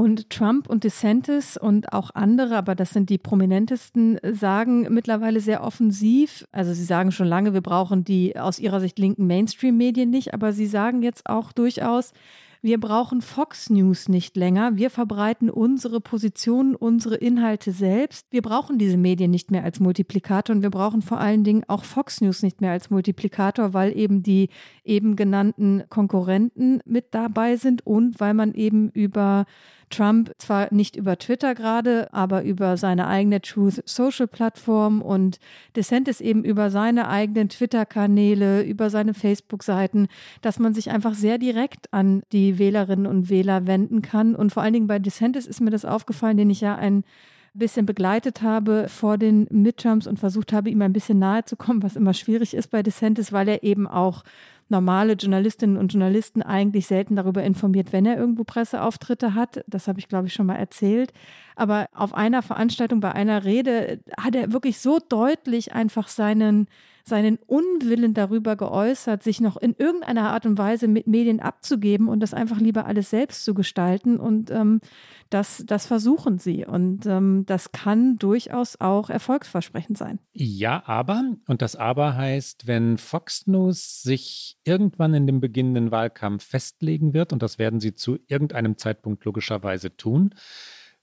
Und Trump und DeSantis und auch andere, aber das sind die prominentesten, sagen mittlerweile sehr offensiv, also sie sagen schon lange, wir brauchen die aus ihrer Sicht linken Mainstream-Medien nicht, aber sie sagen jetzt auch durchaus, wir brauchen Fox News nicht länger. Wir verbreiten unsere Positionen, unsere Inhalte selbst. Wir brauchen diese Medien nicht mehr als Multiplikator und wir brauchen vor allen Dingen auch Fox News nicht mehr als Multiplikator, weil eben die eben genannten Konkurrenten mit dabei sind und weil man eben über Trump zwar nicht über Twitter gerade, aber über seine eigene Truth Social Plattform und DeSantis eben über seine eigenen Twitter-Kanäle, über seine Facebook-Seiten, dass man sich einfach sehr direkt an die Wählerinnen und Wähler wenden kann. Und vor allen Dingen bei DeSantis ist mir das aufgefallen, den ich ja ein bisschen begleitet habe vor den Midterms und versucht habe, ihm ein bisschen nahe zu kommen, was immer schwierig ist bei DeSantis, weil er eben auch normale Journalistinnen und Journalisten eigentlich selten darüber informiert, wenn er irgendwo Presseauftritte hat. Das habe ich, glaube ich, schon mal erzählt. Aber auf einer Veranstaltung, bei einer Rede hat er wirklich so deutlich einfach seinen seinen Unwillen darüber geäußert, sich noch in irgendeiner Art und Weise mit Medien abzugeben und das einfach lieber alles selbst zu gestalten. Und ähm, das, das versuchen sie. Und ähm, das kann durchaus auch erfolgsversprechend sein. Ja, aber, und das aber heißt, wenn Fox News sich irgendwann in dem beginnenden Wahlkampf festlegen wird, und das werden sie zu irgendeinem Zeitpunkt logischerweise tun,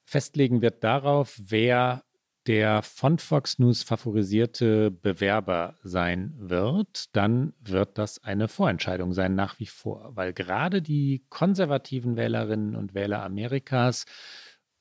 festlegen wird darauf, wer der von Fox News favorisierte Bewerber sein wird, dann wird das eine Vorentscheidung sein nach wie vor, weil gerade die konservativen Wählerinnen und Wähler Amerikas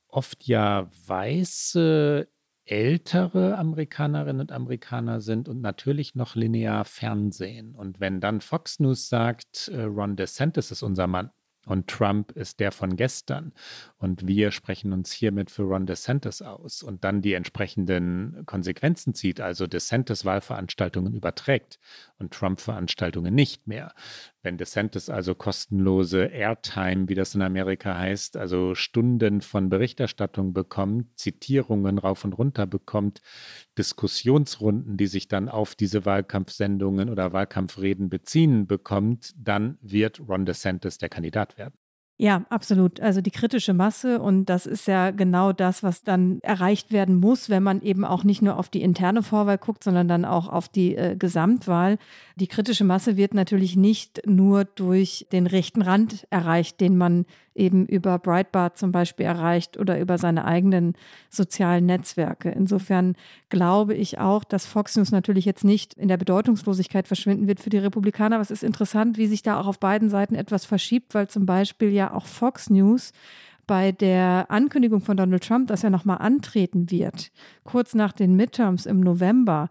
oft ja weiße, ältere Amerikanerinnen und Amerikaner sind und natürlich noch linear Fernsehen. Und wenn dann Fox News sagt, äh, Ron DeSantis ist unser Mann, und Trump ist der von gestern und wir sprechen uns hiermit für Ron DeSantis aus und dann die entsprechenden Konsequenzen zieht, also DeSantis Wahlveranstaltungen überträgt und Trump Veranstaltungen nicht mehr. Wenn DeSantis also kostenlose Airtime, wie das in Amerika heißt, also Stunden von Berichterstattung bekommt, Zitierungen rauf und runter bekommt, Diskussionsrunden, die sich dann auf diese Wahlkampfsendungen oder Wahlkampfreden beziehen, bekommt, dann wird Ron DeSantis der Kandidat werden. Ja, absolut. Also die kritische Masse und das ist ja genau das, was dann erreicht werden muss, wenn man eben auch nicht nur auf die interne Vorwahl guckt, sondern dann auch auf die äh, Gesamtwahl. Die kritische Masse wird natürlich nicht nur durch den rechten Rand erreicht, den man eben über Breitbart zum Beispiel erreicht oder über seine eigenen sozialen Netzwerke. Insofern glaube ich auch, dass Fox News natürlich jetzt nicht in der Bedeutungslosigkeit verschwinden wird für die Republikaner. Aber es ist interessant, wie sich da auch auf beiden Seiten etwas verschiebt, weil zum Beispiel ja auch Fox News bei der Ankündigung von Donald Trump, dass er nochmal antreten wird, kurz nach den Midterms im November,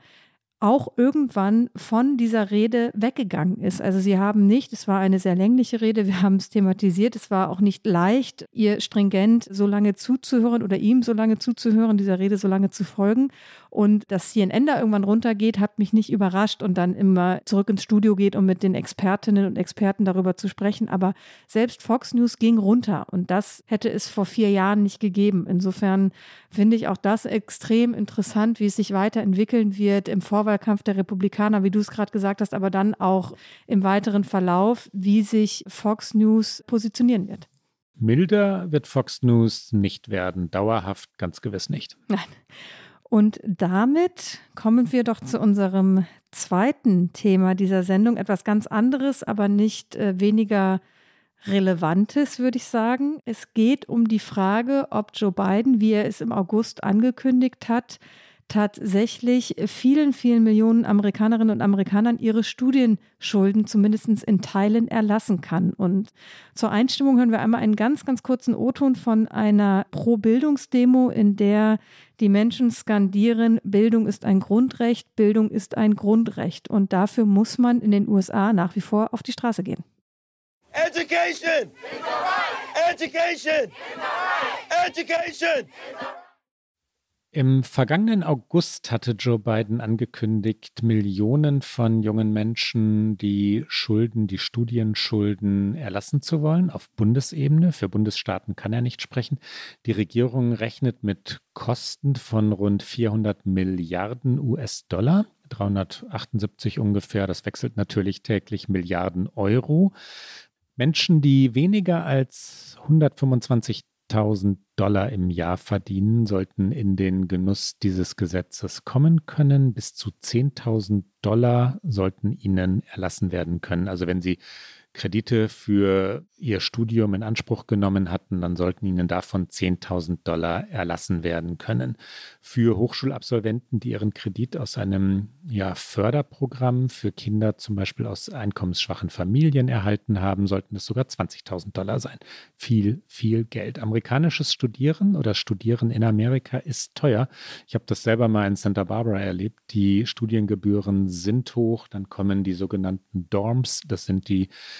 auch irgendwann von dieser Rede weggegangen ist. Also sie haben nicht, es war eine sehr längliche Rede, wir haben es thematisiert, es war auch nicht leicht, ihr stringent so lange zuzuhören oder ihm so lange zuzuhören, dieser Rede so lange zu folgen. Und dass CNN da irgendwann runtergeht, hat mich nicht überrascht und dann immer zurück ins Studio geht, um mit den Expertinnen und Experten darüber zu sprechen. Aber selbst Fox News ging runter und das hätte es vor vier Jahren nicht gegeben. Insofern finde ich auch das extrem interessant, wie es sich weiterentwickeln wird im Vorwahlkampf der Republikaner, wie du es gerade gesagt hast, aber dann auch im weiteren Verlauf, wie sich Fox News positionieren wird. Milder wird Fox News nicht werden, dauerhaft ganz gewiss nicht. Nein. Und damit kommen wir doch zu unserem zweiten Thema dieser Sendung. Etwas ganz anderes, aber nicht äh, weniger Relevantes, würde ich sagen. Es geht um die Frage, ob Joe Biden, wie er es im August angekündigt hat, tatsächlich vielen, vielen Millionen Amerikanerinnen und Amerikanern ihre Studienschulden zumindest in Teilen erlassen kann. Und zur Einstimmung hören wir einmal einen ganz, ganz kurzen O-Ton von einer Pro-Bildungsdemo, in der die Menschen skandieren, Bildung ist ein Grundrecht, Bildung ist ein Grundrecht. Und dafür muss man in den USA nach wie vor auf die Straße gehen. Education! Education! Education! Im vergangenen August hatte Joe Biden angekündigt, Millionen von jungen Menschen die Schulden, die Studienschulden erlassen zu wollen auf Bundesebene. Für Bundesstaaten kann er nicht sprechen. Die Regierung rechnet mit Kosten von rund 400 Milliarden US-Dollar. 378 ungefähr, das wechselt natürlich täglich Milliarden Euro. Menschen, die weniger als 125 1000 Dollar im Jahr verdienen, sollten in den Genuss dieses Gesetzes kommen können. Bis zu 10.000 Dollar sollten ihnen erlassen werden können. Also wenn sie Kredite für ihr Studium in Anspruch genommen hatten, dann sollten ihnen davon 10.000 Dollar erlassen werden können. Für Hochschulabsolventen, die ihren Kredit aus einem ja, Förderprogramm für Kinder zum Beispiel aus einkommensschwachen Familien erhalten haben, sollten es sogar 20.000 Dollar sein. Viel, viel Geld. Amerikanisches Studieren oder Studieren in Amerika ist teuer. Ich habe das selber mal in Santa Barbara erlebt. Die Studiengebühren sind hoch. Dann kommen die sogenannten Dorms. Das sind die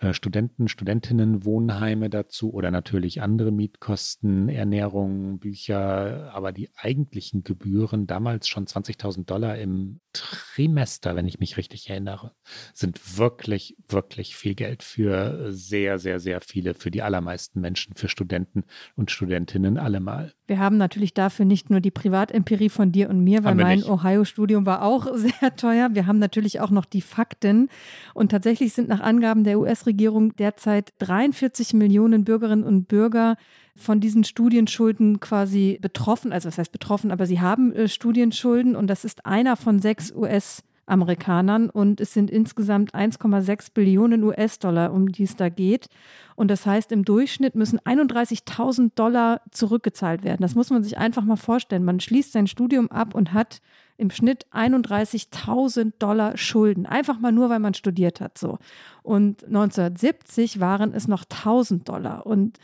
äh, Studenten, Studentinnen, Wohnheime dazu oder natürlich andere Mietkosten, Ernährung, Bücher, aber die eigentlichen Gebühren, damals schon 20.000 Dollar im Trimester, wenn ich mich richtig erinnere, sind wirklich, wirklich viel Geld für sehr, sehr, sehr viele, für die allermeisten Menschen, für Studenten und Studentinnen allemal. Wir haben natürlich dafür nicht nur die Privatempirie von dir und mir, weil mein Ohio-Studium war auch sehr teuer. Wir haben natürlich auch noch die Fakten. Und tatsächlich sind nach Angaben der US-Regierung derzeit 43 Millionen Bürgerinnen und Bürger von diesen Studienschulden quasi betroffen. Also was heißt betroffen, aber sie haben äh, Studienschulden und das ist einer von sechs US- Amerikanern und es sind insgesamt 1,6 Billionen US-Dollar, um die es da geht. Und das heißt, im Durchschnitt müssen 31.000 Dollar zurückgezahlt werden. Das muss man sich einfach mal vorstellen. Man schließt sein Studium ab und hat im Schnitt 31.000 Dollar Schulden. Einfach mal nur, weil man studiert hat. So. Und 1970 waren es noch 1000 Dollar. Und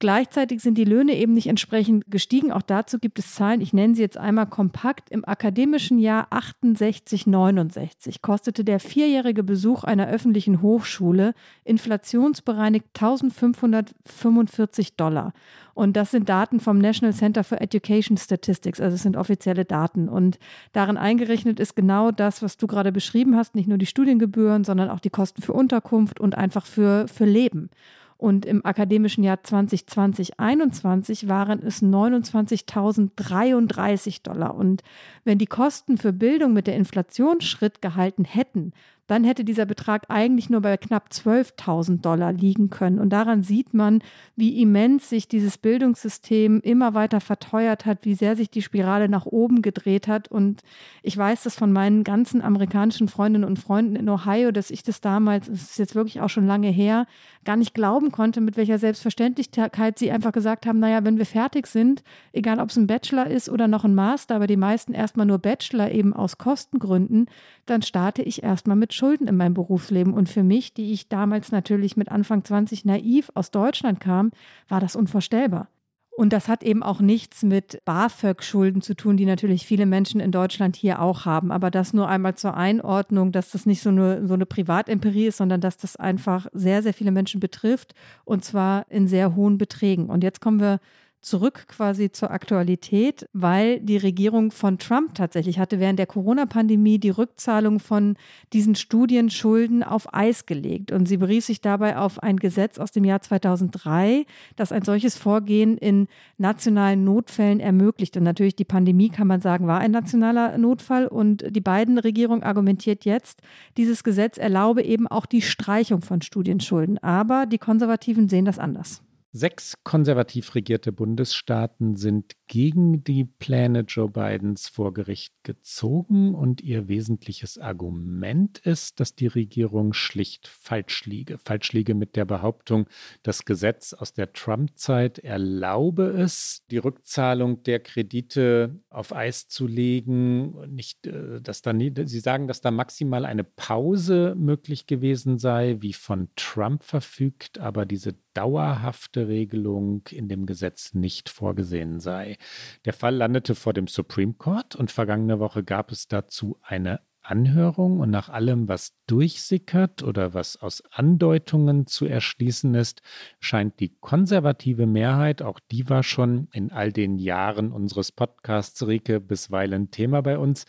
Gleichzeitig sind die Löhne eben nicht entsprechend gestiegen. Auch dazu gibt es Zahlen. Ich nenne sie jetzt einmal kompakt. Im akademischen Jahr 68, 69 kostete der vierjährige Besuch einer öffentlichen Hochschule inflationsbereinigt 1545 Dollar. Und das sind Daten vom National Center for Education Statistics, also es sind offizielle Daten. Und darin eingerechnet ist genau das, was du gerade beschrieben hast, nicht nur die Studiengebühren, sondern auch die Kosten für Unterkunft und einfach für, für Leben. Und im akademischen Jahr 2020-21 waren es 29.033 Dollar. Und wenn die Kosten für Bildung mit der Inflation Schritt gehalten hätten, dann hätte dieser Betrag eigentlich nur bei knapp 12.000 Dollar liegen können. Und daran sieht man, wie immens sich dieses Bildungssystem immer weiter verteuert hat, wie sehr sich die Spirale nach oben gedreht hat. Und ich weiß das von meinen ganzen amerikanischen Freundinnen und Freunden in Ohio, dass ich das damals, das ist jetzt wirklich auch schon lange her, gar nicht glauben konnte, mit welcher Selbstverständlichkeit sie einfach gesagt haben, naja, wenn wir fertig sind, egal ob es ein Bachelor ist oder noch ein Master, aber die meisten erstmal nur Bachelor eben aus Kostengründen, dann starte ich erstmal mit Schulden in meinem Berufsleben. Und für mich, die ich damals natürlich mit Anfang 20 naiv aus Deutschland kam, war das unvorstellbar. Und das hat eben auch nichts mit BAföG-Schulden zu tun, die natürlich viele Menschen in Deutschland hier auch haben. Aber das nur einmal zur Einordnung, dass das nicht so eine, so eine Privatempirie ist, sondern dass das einfach sehr, sehr viele Menschen betrifft und zwar in sehr hohen Beträgen. Und jetzt kommen wir zurück quasi zur Aktualität, weil die Regierung von Trump tatsächlich hatte während der Corona-Pandemie die Rückzahlung von diesen Studienschulden auf Eis gelegt. Und sie berief sich dabei auf ein Gesetz aus dem Jahr 2003, das ein solches Vorgehen in nationalen Notfällen ermöglicht. Und natürlich die Pandemie, kann man sagen, war ein nationaler Notfall. Und die beiden Regierung argumentiert jetzt, dieses Gesetz erlaube eben auch die Streichung von Studienschulden. Aber die Konservativen sehen das anders. Sechs konservativ regierte Bundesstaaten sind gegen die Pläne Joe Bidens vor Gericht gezogen und ihr wesentliches Argument ist, dass die Regierung schlicht falsch liege. Falsch liege mit der Behauptung, das Gesetz aus der Trump-Zeit erlaube es, die Rückzahlung der Kredite auf Eis zu legen. Nicht, äh, dass da nie, sie sagen, dass da maximal eine Pause möglich gewesen sei, wie von Trump verfügt, aber diese dauerhafte Regelung in dem Gesetz nicht vorgesehen sei. Der Fall landete vor dem Supreme Court und vergangene Woche gab es dazu eine Anhörung und nach allem, was durchsickert oder was aus Andeutungen zu erschließen ist, scheint die konservative Mehrheit, auch die war schon in all den Jahren unseres Podcasts, Rike, bisweilen Thema bei uns,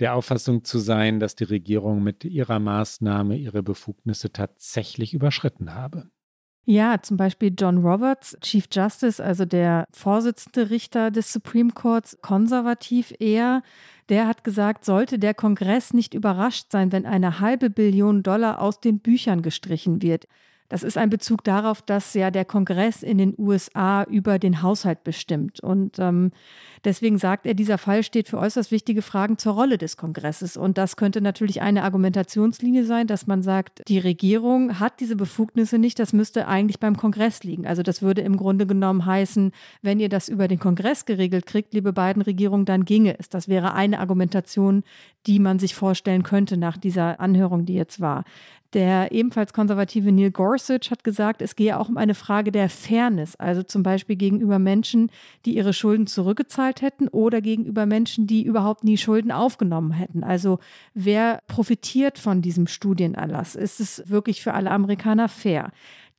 der Auffassung zu sein, dass die Regierung mit ihrer Maßnahme ihre Befugnisse tatsächlich überschritten habe. Ja, zum Beispiel John Roberts, Chief Justice, also der Vorsitzende Richter des Supreme Courts, konservativ eher, der hat gesagt, sollte der Kongress nicht überrascht sein, wenn eine halbe Billion Dollar aus den Büchern gestrichen wird. Das ist ein Bezug darauf, dass ja der Kongress in den USA über den Haushalt bestimmt. Und ähm, deswegen sagt er, dieser Fall steht für äußerst wichtige Fragen zur Rolle des Kongresses. Und das könnte natürlich eine Argumentationslinie sein, dass man sagt, die Regierung hat diese Befugnisse nicht, das müsste eigentlich beim Kongress liegen. Also das würde im Grunde genommen heißen, wenn ihr das über den Kongress geregelt kriegt, liebe beiden Regierungen, dann ginge es. Das wäre eine Argumentation, die man sich vorstellen könnte nach dieser Anhörung, die jetzt war. Der ebenfalls konservative Neil Gorsuch hat gesagt, es gehe auch um eine Frage der Fairness, also zum Beispiel gegenüber Menschen, die ihre Schulden zurückgezahlt hätten oder gegenüber Menschen, die überhaupt nie Schulden aufgenommen hätten. Also wer profitiert von diesem Studienerlass? Ist es wirklich für alle Amerikaner fair?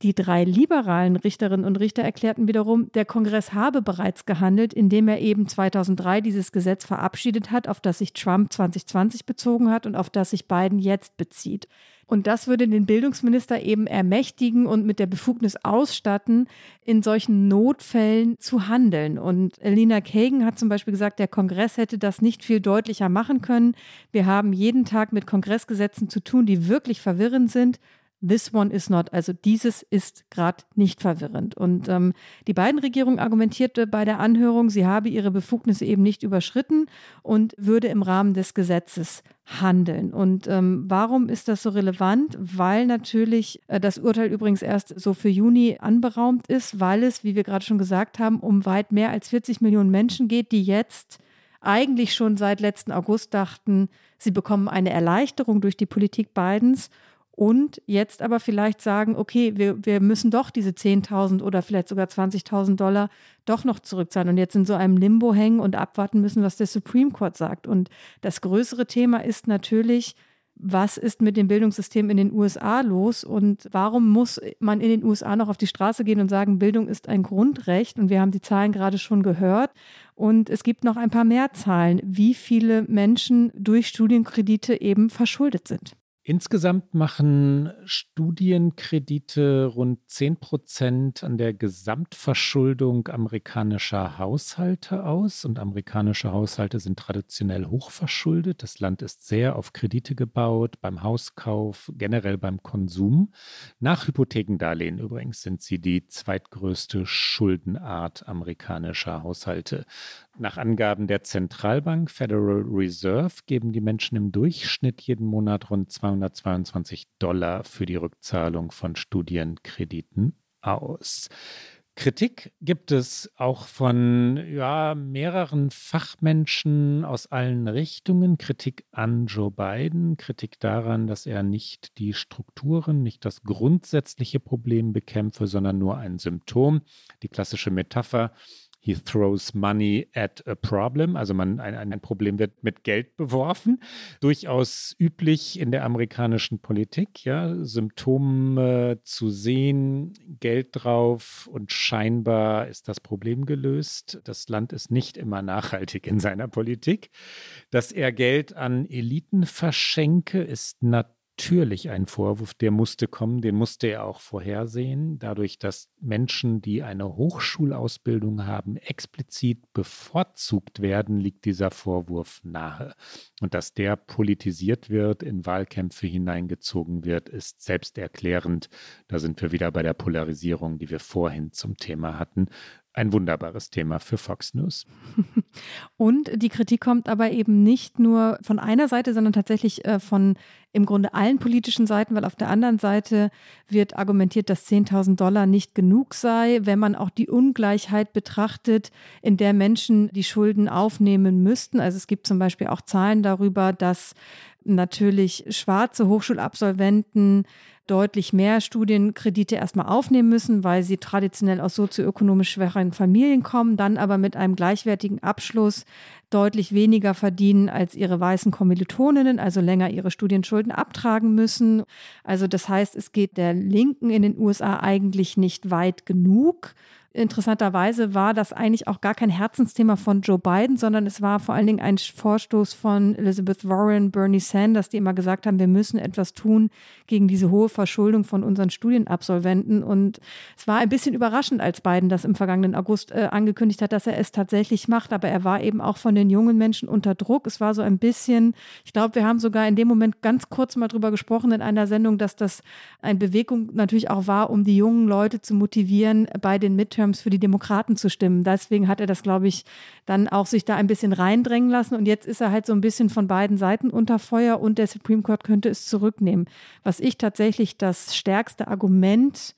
Die drei liberalen Richterinnen und Richter erklärten wiederum, der Kongress habe bereits gehandelt, indem er eben 2003 dieses Gesetz verabschiedet hat, auf das sich Trump 2020 bezogen hat und auf das sich Biden jetzt bezieht. Und das würde den Bildungsminister eben ermächtigen und mit der Befugnis ausstatten, in solchen Notfällen zu handeln. Und Elina Kagan hat zum Beispiel gesagt, der Kongress hätte das nicht viel deutlicher machen können. Wir haben jeden Tag mit Kongressgesetzen zu tun, die wirklich verwirrend sind. This one is not. Also dieses ist gerade nicht verwirrend. Und ähm, die beiden Regierungen argumentierte bei der Anhörung, sie habe ihre Befugnisse eben nicht überschritten und würde im Rahmen des Gesetzes handeln. Und ähm, warum ist das so relevant? Weil natürlich äh, das Urteil übrigens erst so für Juni anberaumt ist, weil es, wie wir gerade schon gesagt haben, um weit mehr als 40 Millionen Menschen geht, die jetzt eigentlich schon seit letzten August dachten, sie bekommen eine Erleichterung durch die Politik Bidens und jetzt aber vielleicht sagen, okay, wir, wir müssen doch diese 10.000 oder vielleicht sogar 20.000 Dollar doch noch zurückzahlen und jetzt in so einem Limbo hängen und abwarten müssen, was der Supreme Court sagt. Und das größere Thema ist natürlich, was ist mit dem Bildungssystem in den USA los und warum muss man in den USA noch auf die Straße gehen und sagen, Bildung ist ein Grundrecht? Und wir haben die Zahlen gerade schon gehört. Und es gibt noch ein paar mehr Zahlen, wie viele Menschen durch Studienkredite eben verschuldet sind. Insgesamt machen Studienkredite rund 10 Prozent an der Gesamtverschuldung amerikanischer Haushalte aus. Und amerikanische Haushalte sind traditionell hochverschuldet. Das Land ist sehr auf Kredite gebaut, beim Hauskauf, generell beim Konsum. Nach Hypothekendarlehen übrigens sind sie die zweitgrößte Schuldenart amerikanischer Haushalte. Nach Angaben der Zentralbank Federal Reserve geben die Menschen im Durchschnitt jeden Monat rund 222 Dollar für die Rückzahlung von Studienkrediten aus. Kritik gibt es auch von ja, mehreren Fachmenschen aus allen Richtungen. Kritik an Joe Biden, Kritik daran, dass er nicht die Strukturen, nicht das grundsätzliche Problem bekämpfe, sondern nur ein Symptom. Die klassische Metapher, he throws money at a problem. Also man, ein, ein Problem wird mit Geld beworfen. Durchaus üblich in der amerikanischen Politik, ja, Symptome zu sehen, Geld drauf und scheinbar ist das Problem gelöst. Das Land ist nicht immer nachhaltig in seiner Politik. Dass er Geld an Eliten verschenke, ist natürlich natürlich ein Vorwurf, der musste kommen, den musste er auch vorhersehen. Dadurch, dass Menschen, die eine Hochschulausbildung haben, explizit bevorzugt werden, liegt dieser Vorwurf nahe. Und dass der politisiert wird, in Wahlkämpfe hineingezogen wird, ist selbsterklärend. Da sind wir wieder bei der Polarisierung, die wir vorhin zum Thema hatten ein wunderbares Thema für Fox News. Und die Kritik kommt aber eben nicht nur von einer Seite, sondern tatsächlich äh, von im Grunde allen politischen Seiten, weil auf der anderen Seite wird argumentiert, dass 10.000 Dollar nicht genug sei, wenn man auch die Ungleichheit betrachtet, in der Menschen die Schulden aufnehmen müssten. Also es gibt zum Beispiel auch Zahlen darüber, dass natürlich schwarze Hochschulabsolventen deutlich mehr Studienkredite erstmal aufnehmen müssen, weil sie traditionell aus sozioökonomisch schwächeren Familien kommen, dann aber mit einem gleichwertigen Abschluss deutlich weniger verdienen als ihre weißen Kommilitoninnen, also länger ihre Studienschulden abtragen müssen. Also das heißt, es geht der Linken in den USA eigentlich nicht weit genug. Interessanterweise war das eigentlich auch gar kein Herzensthema von Joe Biden, sondern es war vor allen Dingen ein Vorstoß von Elizabeth Warren, Bernie Sanders, die immer gesagt haben, wir müssen etwas tun gegen diese hohe Verschuldung von unseren Studienabsolventen. Und es war ein bisschen überraschend, als Biden das im vergangenen August äh, angekündigt hat, dass er es tatsächlich macht. Aber er war eben auch von den jungen Menschen unter Druck. Es war so ein bisschen, ich glaube, wir haben sogar in dem Moment ganz kurz mal drüber gesprochen in einer Sendung, dass das eine Bewegung natürlich auch war, um die jungen Leute zu motivieren, bei den Midterms Midterms für die Demokraten zu stimmen. Deswegen hat er das, glaube ich, dann auch sich da ein bisschen reindrängen lassen. Und jetzt ist er halt so ein bisschen von beiden Seiten unter Feuer und der Supreme Court könnte es zurücknehmen. Was ich tatsächlich das stärkste Argument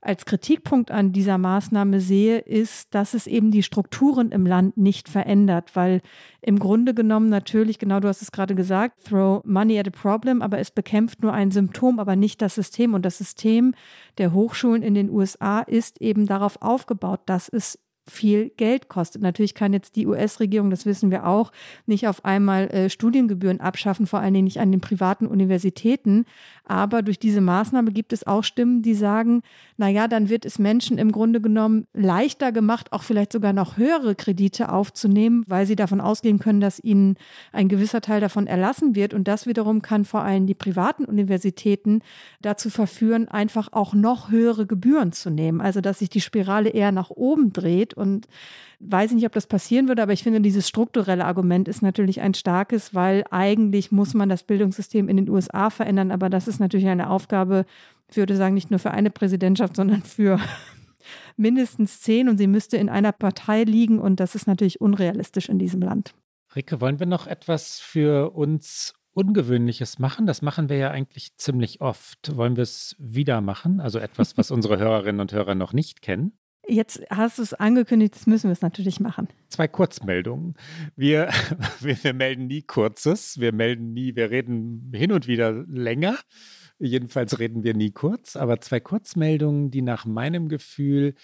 als Kritikpunkt an dieser Maßnahme sehe, ist, dass es eben die Strukturen im Land nicht verändert, weil im Grunde genommen natürlich, genau du hast es gerade gesagt, throw money at a problem, aber es bekämpft nur ein Symptom, aber nicht das System. Und das System der Hochschulen in den USA ist eben darauf aufgebaut, dass es viel Geld kostet. Natürlich kann jetzt die US-Regierung, das wissen wir auch, nicht auf einmal äh, Studiengebühren abschaffen, vor allen Dingen nicht an den privaten Universitäten. Aber durch diese Maßnahme gibt es auch Stimmen, die sagen, na ja, dann wird es Menschen im Grunde genommen leichter gemacht, auch vielleicht sogar noch höhere Kredite aufzunehmen, weil sie davon ausgehen können, dass ihnen ein gewisser Teil davon erlassen wird. Und das wiederum kann vor allem die privaten Universitäten dazu verführen, einfach auch noch höhere Gebühren zu nehmen. Also, dass sich die Spirale eher nach oben dreht und weiß nicht, ob das passieren würde, aber ich finde, dieses strukturelle Argument ist natürlich ein starkes, weil eigentlich muss man das Bildungssystem in den USA verändern, aber das ist natürlich eine Aufgabe, ich würde sagen, nicht nur für eine Präsidentschaft, sondern für mindestens zehn und sie müsste in einer Partei liegen und das ist natürlich unrealistisch in diesem Land. Rike, wollen wir noch etwas für uns Ungewöhnliches machen? Das machen wir ja eigentlich ziemlich oft. Wollen wir es wieder machen? Also etwas, was unsere Hörerinnen und Hörer noch nicht kennen? Jetzt hast du es angekündigt, das müssen wir es natürlich machen. Zwei Kurzmeldungen. Wir, wir, wir, melden nie Kurzes, wir melden nie, wir reden hin und wieder länger. Jedenfalls reden wir nie kurz, aber zwei Kurzmeldungen, die nach meinem Gefühl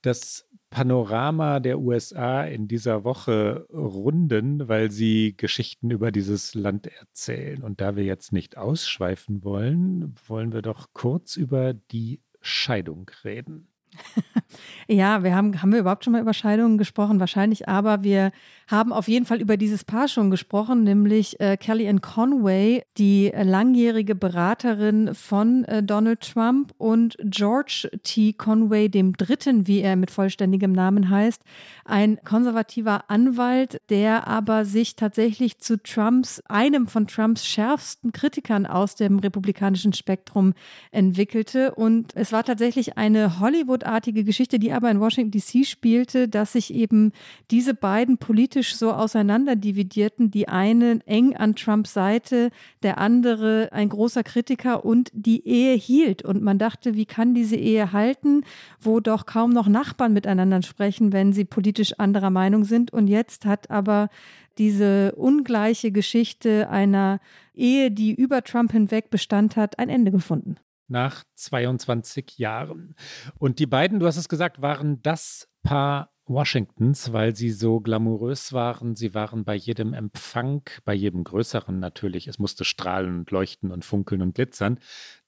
das Panorama der USA in dieser Woche runden, weil sie Geschichten über dieses Land erzählen. Und da wir jetzt nicht ausschweifen wollen, wollen wir doch kurz über die Scheidung reden. ja, wir haben, haben wir überhaupt schon mal über Scheidungen gesprochen? Wahrscheinlich, aber wir haben auf jeden Fall über dieses Paar schon gesprochen, nämlich äh, Kellyanne Conway, die äh, langjährige Beraterin von äh, Donald Trump und George T. Conway, dem Dritten, wie er mit vollständigem Namen heißt, ein konservativer Anwalt, der aber sich tatsächlich zu Trumps, einem von Trumps schärfsten Kritikern aus dem republikanischen Spektrum entwickelte. Und es war tatsächlich eine Hollywood-artige Geschichte, die aber in Washington DC spielte, dass sich eben diese beiden politischen politisch so auseinanderdividierten. Die eine eng an Trumps Seite, der andere ein großer Kritiker und die Ehe hielt. Und man dachte, wie kann diese Ehe halten, wo doch kaum noch Nachbarn miteinander sprechen, wenn sie politisch anderer Meinung sind. Und jetzt hat aber diese ungleiche Geschichte einer Ehe, die über Trump hinweg Bestand hat, ein Ende gefunden nach 22 Jahren. Und die beiden, du hast es gesagt, waren das Paar Washingtons, weil sie so glamourös waren. Sie waren bei jedem Empfang, bei jedem größeren natürlich. Es musste strahlen und leuchten und funkeln und glitzern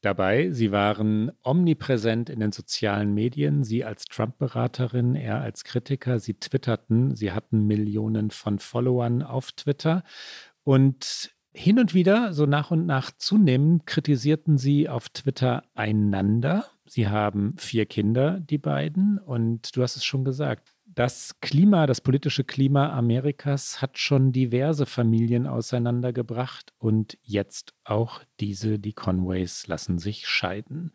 dabei. Sie waren omnipräsent in den sozialen Medien. Sie als Trump-Beraterin, er als Kritiker. Sie twitterten. Sie hatten Millionen von Followern auf Twitter. Und hin und wieder, so nach und nach zunehmend, kritisierten sie auf Twitter einander. Sie haben vier Kinder, die beiden. Und du hast es schon gesagt, das Klima, das politische Klima Amerikas hat schon diverse Familien auseinandergebracht und jetzt auch diese, die Conways, lassen sich scheiden.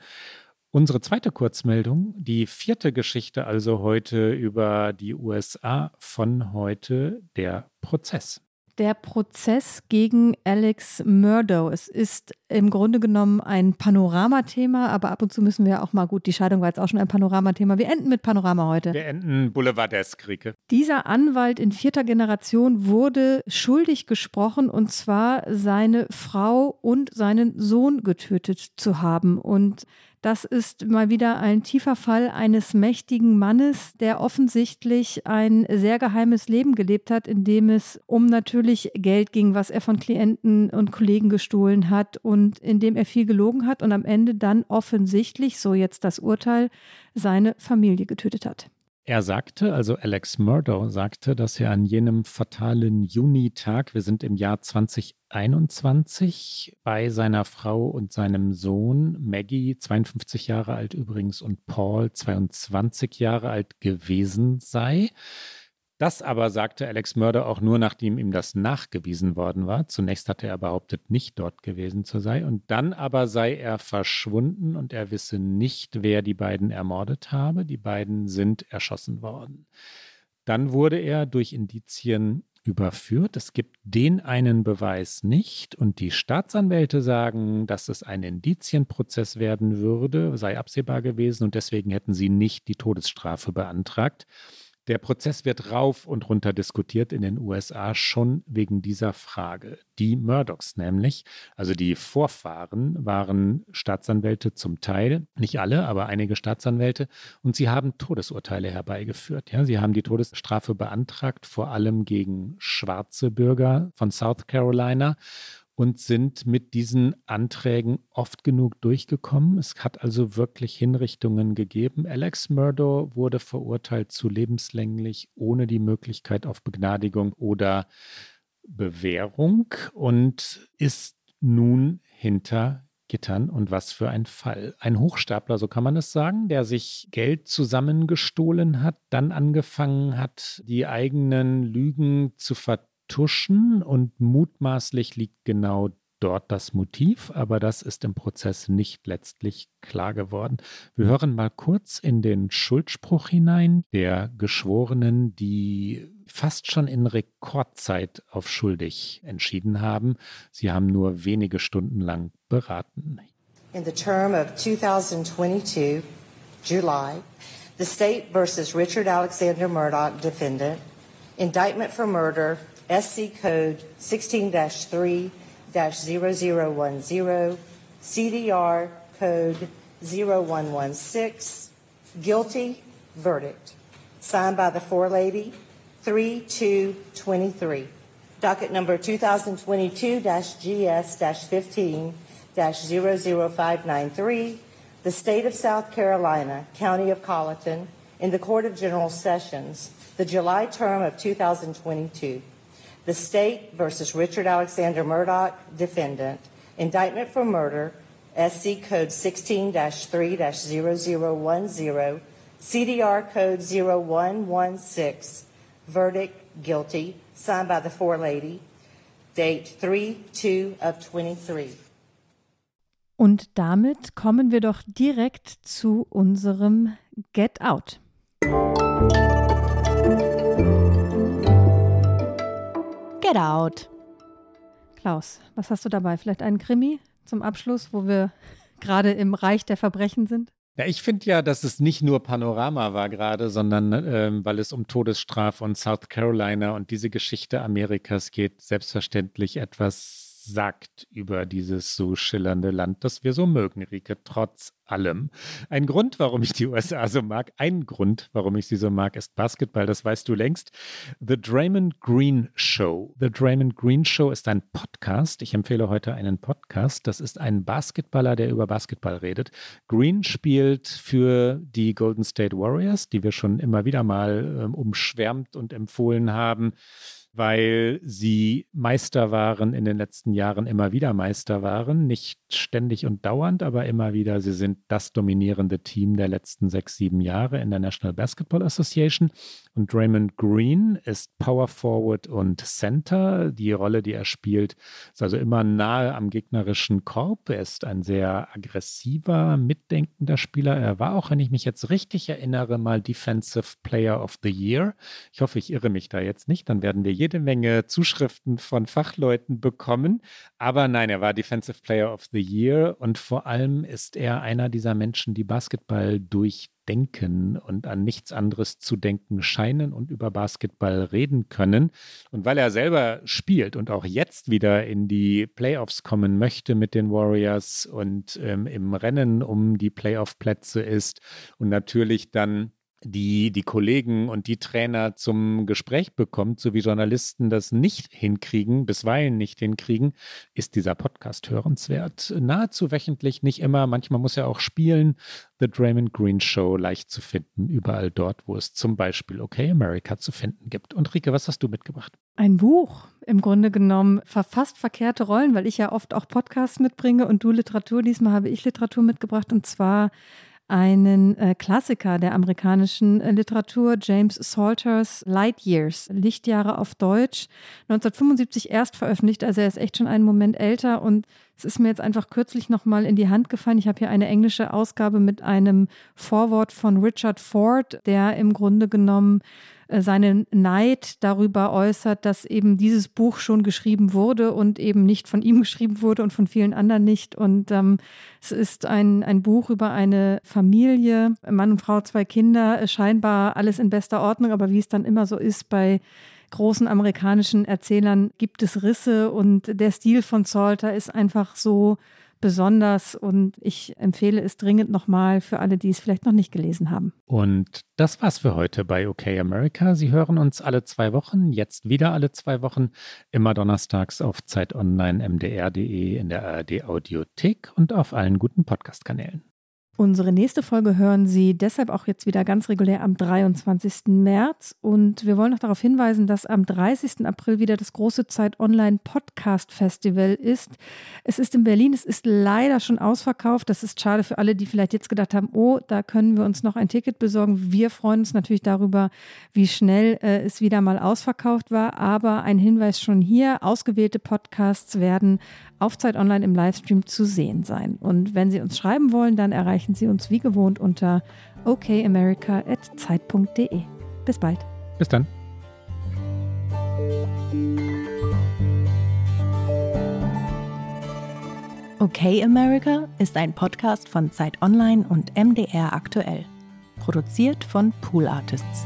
Unsere zweite Kurzmeldung, die vierte Geschichte also heute über die USA von heute, der Prozess der Prozess gegen Alex Murdow. Es ist im Grunde genommen ein Panoramathema, aber ab und zu müssen wir auch mal gut, die Scheidung war jetzt auch schon ein Panoramathema. Wir enden mit Panorama heute. Wir enden Boulevardesk, Rieke. Dieser Anwalt in vierter Generation wurde schuldig gesprochen und zwar seine Frau und seinen Sohn getötet zu haben. Und das ist mal wieder ein tiefer Fall eines mächtigen Mannes, der offensichtlich ein sehr geheimes Leben gelebt hat, in dem es um natürlich Geld ging, was er von Klienten und Kollegen gestohlen hat und in dem er viel gelogen hat und am Ende dann offensichtlich, so jetzt das Urteil, seine Familie getötet hat. Er sagte, also Alex Murdoch sagte, dass er an jenem fatalen Junitag, wir sind im Jahr 2021, bei seiner Frau und seinem Sohn Maggie, 52 Jahre alt übrigens, und Paul, 22 Jahre alt gewesen sei. Das aber sagte Alex Murder auch nur, nachdem ihm das nachgewiesen worden war. Zunächst hatte er behauptet, nicht dort gewesen zu sein. Und dann aber sei er verschwunden und er wisse nicht, wer die beiden ermordet habe. Die beiden sind erschossen worden. Dann wurde er durch Indizien überführt. Es gibt den einen Beweis nicht und die Staatsanwälte sagen, dass es ein Indizienprozess werden würde, sei absehbar gewesen und deswegen hätten sie nicht die Todesstrafe beantragt. Der Prozess wird rauf und runter diskutiert in den USA schon wegen dieser Frage. Die Murdochs nämlich, also die Vorfahren, waren Staatsanwälte zum Teil, nicht alle, aber einige Staatsanwälte, und sie haben Todesurteile herbeigeführt. Ja, sie haben die Todesstrafe beantragt, vor allem gegen schwarze Bürger von South Carolina und sind mit diesen Anträgen oft genug durchgekommen. Es hat also wirklich Hinrichtungen gegeben. Alex Murdoch wurde verurteilt zu lebenslänglich ohne die Möglichkeit auf Begnadigung oder Bewährung und ist nun hinter Gittern. Und was für ein Fall. Ein Hochstapler, so kann man es sagen, der sich Geld zusammengestohlen hat, dann angefangen hat, die eigenen Lügen zu verteidigen vertuschen und mutmaßlich liegt genau dort das Motiv, aber das ist im Prozess nicht letztlich klar geworden. Wir hören mal kurz in den Schuldspruch hinein der Geschworenen, die fast schon in Rekordzeit auf schuldig entschieden haben. Sie haben nur wenige Stunden lang beraten. In the term of 2022, July, the state versus Richard Alexander Murdoch, defendant, indictment for murder SC code 16-3-0010, CDR code 0116, guilty verdict, signed by the forelady, 3223. Docket number 2022-GS-15-00593, the State of South Carolina, County of Colleton, in the Court of General Sessions, the July term of 2022. The State versus Richard Alexander Murdoch, defendant. Indictment for murder, SC code 16-3-0010, CDR code 0116, verdict guilty, signed by the forelady, date 3-2 of 23. Und damit kommen wir doch direkt zu unserem Get Out. Get Out. Klaus, was hast du dabei? Vielleicht einen Krimi zum Abschluss, wo wir gerade im Reich der Verbrechen sind? Ja, ich finde ja, dass es nicht nur Panorama war gerade, sondern ähm, weil es um Todesstrafe und South Carolina und diese Geschichte Amerikas geht, selbstverständlich etwas sagt über dieses so schillernde Land, das wir so mögen, Rike, trotz allem. Ein Grund, warum ich die USA so mag, ein Grund, warum ich sie so mag, ist Basketball, das weißt du längst. The Draymond Green Show. The Draymond Green Show ist ein Podcast. Ich empfehle heute einen Podcast. Das ist ein Basketballer, der über Basketball redet. Green spielt für die Golden State Warriors, die wir schon immer wieder mal ähm, umschwärmt und empfohlen haben weil sie Meister waren in den letzten Jahren, immer wieder Meister waren. Nicht ständig und dauernd, aber immer wieder. Sie sind das dominierende Team der letzten sechs, sieben Jahre in der National Basketball Association. Und Draymond Green ist Power Forward und Center. Die Rolle, die er spielt, ist also immer nahe am gegnerischen Korb. Er ist ein sehr aggressiver, mitdenkender Spieler. Er war auch, wenn ich mich jetzt richtig erinnere, mal Defensive Player of the Year. Ich hoffe, ich irre mich da jetzt nicht. Dann werden wir jede Menge Zuschriften von Fachleuten bekommen. Aber nein, er war Defensive Player of the Year und vor allem ist er einer dieser Menschen, die Basketball durchdenken und an nichts anderes zu denken scheinen und über Basketball reden können. Und weil er selber spielt und auch jetzt wieder in die Playoffs kommen möchte mit den Warriors und ähm, im Rennen um die Playoff-Plätze ist und natürlich dann die die Kollegen und die Trainer zum Gespräch bekommt, so wie Journalisten das nicht hinkriegen, bisweilen nicht hinkriegen, ist dieser Podcast hörenswert. Nahezu wöchentlich, nicht immer. Manchmal muss er auch spielen. The Draymond Green Show leicht zu finden, überall dort, wo es zum Beispiel Okay America zu finden gibt. Und Rike, was hast du mitgebracht? Ein Buch, im Grunde genommen verfasst verkehrte Rollen, weil ich ja oft auch Podcasts mitbringe und du Literatur. Diesmal habe ich Literatur mitgebracht und zwar einen äh, Klassiker der amerikanischen äh, Literatur, James Salters Light Years, Lichtjahre auf Deutsch, 1975 erst veröffentlicht, also er ist echt schon einen Moment älter und es ist mir jetzt einfach kürzlich nochmal in die Hand gefallen. Ich habe hier eine englische Ausgabe mit einem Vorwort von Richard Ford, der im Grunde genommen äh, seinen Neid darüber äußert, dass eben dieses Buch schon geschrieben wurde und eben nicht von ihm geschrieben wurde und von vielen anderen nicht. Und ähm, es ist ein, ein Buch über eine Familie, Mann und Frau, zwei Kinder, äh, scheinbar alles in bester Ordnung, aber wie es dann immer so ist bei großen amerikanischen Erzählern gibt es Risse und der Stil von Salter ist einfach so besonders und ich empfehle es dringend nochmal für alle, die es vielleicht noch nicht gelesen haben. Und das war's für heute bei OK America. Sie hören uns alle zwei Wochen, jetzt wieder alle zwei Wochen, immer donnerstags auf Zeit Online, mdr.de, in der ARD Audiothek und auf allen guten Podcast-Kanälen. Unsere nächste Folge hören Sie deshalb auch jetzt wieder ganz regulär am 23. März. Und wir wollen noch darauf hinweisen, dass am 30. April wieder das große Zeit Online Podcast Festival ist. Es ist in Berlin, es ist leider schon ausverkauft. Das ist schade für alle, die vielleicht jetzt gedacht haben, oh, da können wir uns noch ein Ticket besorgen. Wir freuen uns natürlich darüber, wie schnell äh, es wieder mal ausverkauft war. Aber ein Hinweis schon hier, ausgewählte Podcasts werden auf Zeit Online im Livestream zu sehen sein. Und wenn Sie uns schreiben wollen, dann erreichen Sie uns wie gewohnt unter okamerica.zeit.de. Bis bald. Bis dann. Okay America ist ein Podcast von Zeit Online und MDR aktuell. Produziert von Pool Artists.